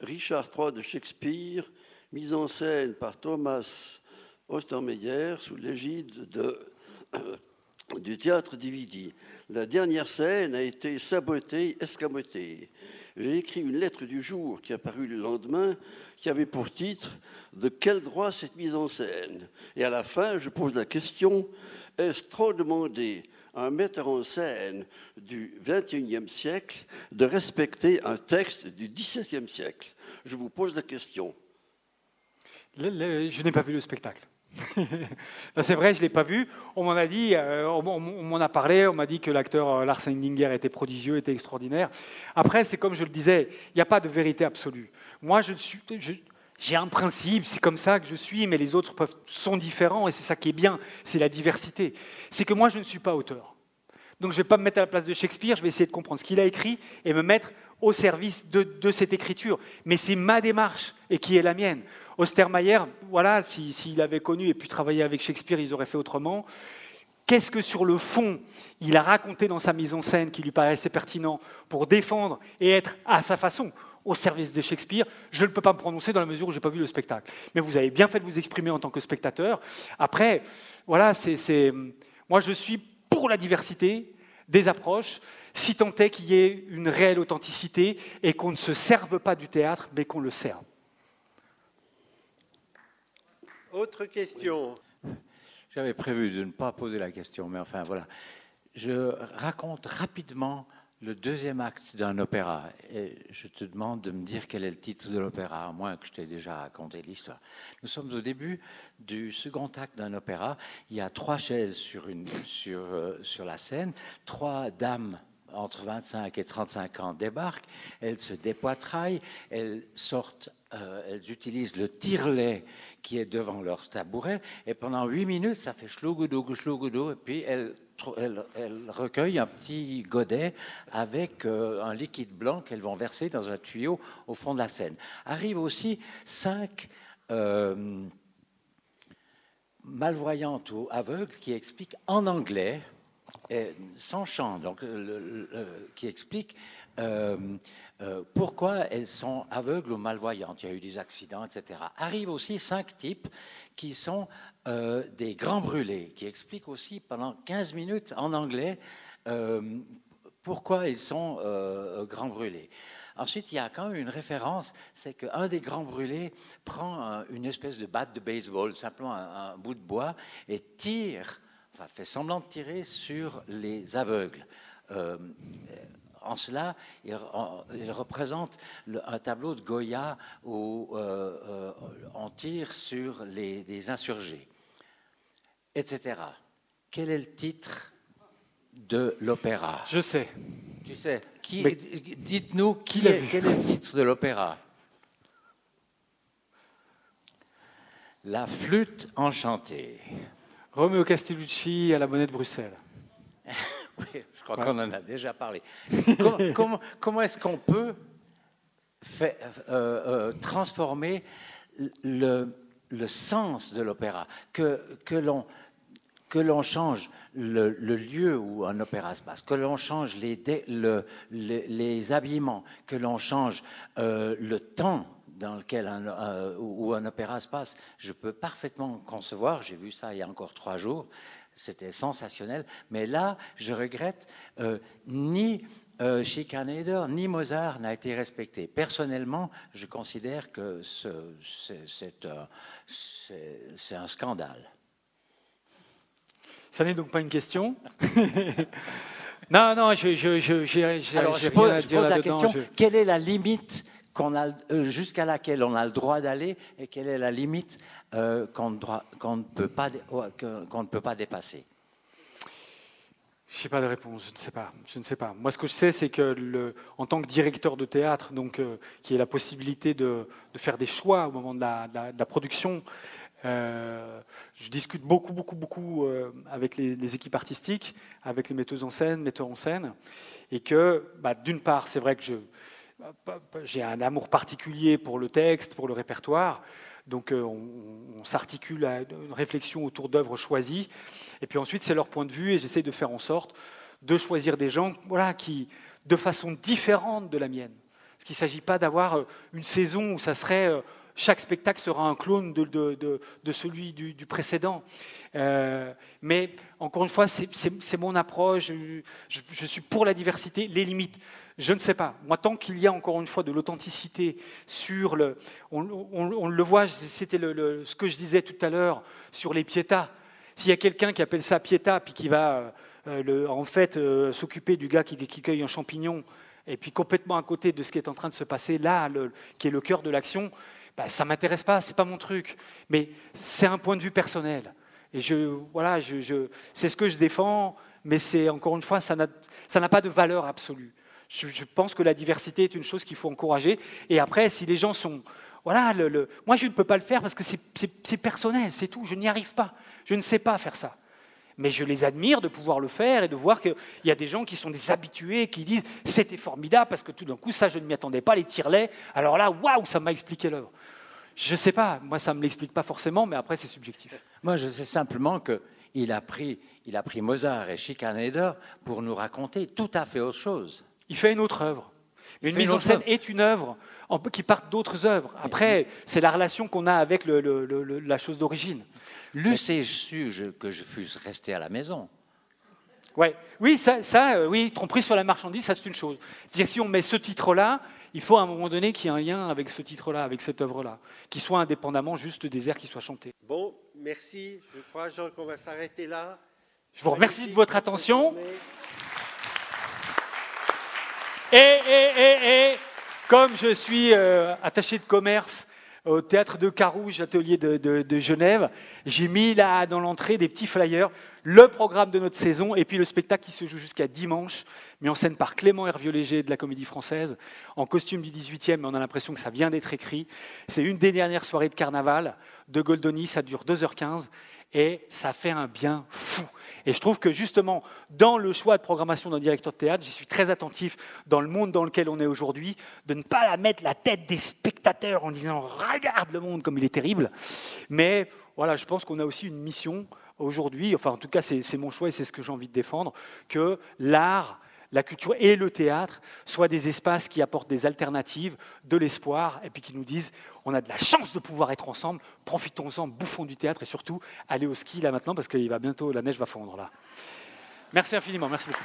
Richard III de Shakespeare, mise en scène par Thomas Ostermeyer sous l'égide *coughs* du théâtre Dividi. La dernière scène a été sabotée, escamotée. J'ai écrit une lettre du jour qui a paru le lendemain, qui avait pour titre De quel droit cette mise en scène? Et à la fin, je pose la question Est-ce trop demandé un metteur en scène du XXIe siècle de respecter un texte du XVIIe siècle Je vous pose la question. je n'ai pas vu le spectacle. *laughs* c'est vrai, je ne l'ai pas vu. On m'en a dit, euh, on, m'en a parlé, on m'a dit que l'acteur euh, Lars Eidinger était prodigieux, était extraordinaire. Après, c'est comme je le disais, il n'y a pas de vérité absolue. Moi, je suis, j'ai un principe, c'est comme ça que je suis, mais les autres sont différents, et c'est ça qui est bien, c'est la diversité. C'est que moi, je ne suis pas auteur. Donc je ne vais pas me mettre à la place de Shakespeare, je vais essayer de comprendre ce qu'il a écrit et me mettre au service de, cette écriture. Mais c'est ma démarche et qui est la mienne. Ostermayer, voilà, s'il avait connu et pu travailler avec Shakespeare, ils auraient fait autrement. Qu'est-ce que sur le fond, il a raconté dans sa mise en scène qui lui paraissait pertinent pour défendre et être à sa façon? Au service de Shakespeare, je ne peux pas me prononcer dans la mesure où je n'ai pas vu le spectacle. Mais vous avez bien fait de vous exprimer en tant que spectateur. Après, voilà, c'est, moi je suis pour la diversité des approches, si tant est qu'il y ait une réelle authenticité et qu'on ne se serve pas du théâtre, mais qu'on le serve. Autre question J'avais prévu de ne pas poser la question, mais enfin voilà. Je raconte rapidement le deuxième acte d'un opéra. Et je te demande de me dire quel est le titre de l'opéra, à moins que je t'ai déjà raconté l'histoire. Nous sommes au début du second acte d'un opéra. Il y a trois chaises sur, euh, la scène, trois dames entre 25 et 35 ans débarquent, elles se dépoitraillent, elles sortent, euh, elles utilisent le tirelet qui est devant leur tabouret, et pendant huit minutes, ça fait chlougoudou, chlougoudou, et puis elles elle, recueille un petit godet avec euh, un liquide blanc qu'elles vont verser dans un tuyau au fond de la Seine. Arrivent aussi cinq euh, malvoyantes ou aveugles qui expliquent en anglais, sans chant, donc, qui expliquent euh, pourquoi elles sont aveugles ou malvoyantes. Il y a eu des accidents, etc. Arrivent aussi cinq types qui sont euh, des grands brûlés, qui expliquent aussi pendant 15 minutes en anglais euh, pourquoi ils sont euh, grands brûlés. Ensuite, il y a quand même une référence, c'est qu'un des grands brûlés prend une espèce de batte de baseball, simplement un, bout de bois, et tire, enfin fait semblant de tirer sur les aveugles. En cela, il, représente un tableau de Goya où on tire sur les insurgés etc. Quel est le titre de l'opéra? Je sais. Tu sais. Dites-nous qui est, quel est le titre de l'opéra? La flûte enchantée. Romeo Castellucci à la monnaie de Bruxelles. *laughs* oui, crois qu'on en a déjà parlé. comment, *laughs* est-ce qu'on peut euh, euh, transformer le, le sens de l'opéra, que, que l'on que l'on change le, lieu où un opéra se passe, que l'on change les, les, habillements, que l'on change euh, le temps dans lequel un, euh, où un opéra se passe, je peux parfaitement concevoir, j'ai vu ça il y a encore trois jours, c'était sensationnel, mais là, je regrette, euh, ni euh, Schikaneder ni Mozart n'a été respecté. Personnellement, je considère que c'est un scandale. Ça n'est donc pas une question. *laughs* non, non, je, je, je, Alors, je pose, la question quelle est la limite jusqu'à laquelle on a le droit d'aller et quelle est la limite qu'on ne, peut pas, qu'on ne peut pas dépasser je n'ai pas de réponse, je ne sais pas. Je ne sais pas. Moi, ce que je sais, c'est que en tant que directeur de théâtre, donc, euh, qui a la possibilité de, faire des choix au moment de la, production, euh, je discute beaucoup, beaucoup, beaucoup euh, avec les, équipes artistiques, avec les metteuses en scène, metteurs en scène, et que, bah, d'une part, c'est vrai que je, j'ai un amour particulier pour le texte, pour le répertoire, donc euh, on, s'articule à une réflexion autour d'œuvres choisies. Et puis ensuite, c'est leur point de vue et j'essaie de faire en sorte de choisir des gens voilà, qui, de façon différente de la mienne. Parce qu'il ne s'agit pas d'avoir euh, une saison où ça serait euh, chaque spectacle sera un clone de, celui du, précédent. mais encore une fois, c'est mon approche. je, suis pour la diversité, les limites. Je ne sais pas. Moi, tant qu'il y a encore une fois de l'authenticité sur le. On, le voit, c'était ce que je disais tout à l'heure sur les piétas. S'il y a quelqu'un qui appelle ça piéta, puis qui va euh, en fait euh, s'occuper du gars qui, cueille un champignon, et puis complètement à côté de ce qui est en train de se passer là, qui est le cœur de l'action, bah, ça ne m'intéresse pas, ce n'est pas mon truc. Mais c'est un point de vue personnel. Et je, voilà, c'est ce que je défends, mais c'est encore une fois, ça n'a pas de valeur absolue. Je, pense que la diversité est une chose qu'il faut encourager. Et après, si les gens sont... Voilà, moi je ne peux pas le faire parce que c'est personnel, c'est tout. Je n'y arrive pas. Je ne sais pas faire ça. Mais je les admire de pouvoir le faire et de voir qu'il y a des gens qui sont des habitués, qui disent c'était formidable parce que tout d'un coup, ça, je ne m'y attendais pas, les tire-lait. Alors là, waouh, ça m'a expliqué l'œuvre. Je ne sais pas, moi ça ne me l'explique pas forcément, mais après c'est subjectif. Moi je sais simplement qu'il a pris, a pris Mozart et Schikaneder pour nous raconter tout à fait autre chose il fait une autre œuvre. une mise en scène est une œuvre qui part d'autres œuvres. Après, c'est la relation qu'on a avec la chose d'origine. L'eussais-je que je fusse resté à la maison ouais. Oui, ça, ça euh, oui, tromperie sur la marchandise, ça c'est une chose. C'est-à-dire si on met ce titre-là, il faut à un moment donné qu'il y ait un lien avec ce titre-là, avec cette œuvre-là, qui soit indépendamment juste des airs qui soient chantés. Bon, merci. Je crois, Jean, qu'on va s'arrêter là. Je vous remercie de votre attention. Et, et, et, comme je suis euh, attaché de commerce au théâtre de Carouge, atelier de Genève, j'ai mis là dans l'entrée des petits flyers, le programme de notre saison et puis le spectacle qui se joue jusqu'à dimanche, mis en scène par Clément Hervieux-Léger de la Comédie Française, en costume du 18e, mais on a l'impression que ça vient d'être écrit. C'est une des dernières soirées de carnaval de Goldoni, ça dure 2h15 et ça fait un bien fou. Et je trouve que justement, dans le choix de programmation d'un directeur de théâtre, j'y suis très attentif dans le monde dans lequel on est aujourd'hui, de ne pas la mettre la tête des spectateurs en disant regarde le monde comme il est terrible. Mais voilà, je pense qu'on a aussi une mission aujourd'hui, enfin en tout cas c'est mon choix et c'est ce que j'ai envie de défendre, que l'art la culture et le théâtre soient des espaces qui apportent des alternatives, de l'espoir, et puis qui nous disent on a de la chance de pouvoir être ensemble, profitons-en, bouffons du théâtre et surtout allez au ski là maintenant parce que va bientôt, la neige va fondre là. Merci infiniment, merci beaucoup.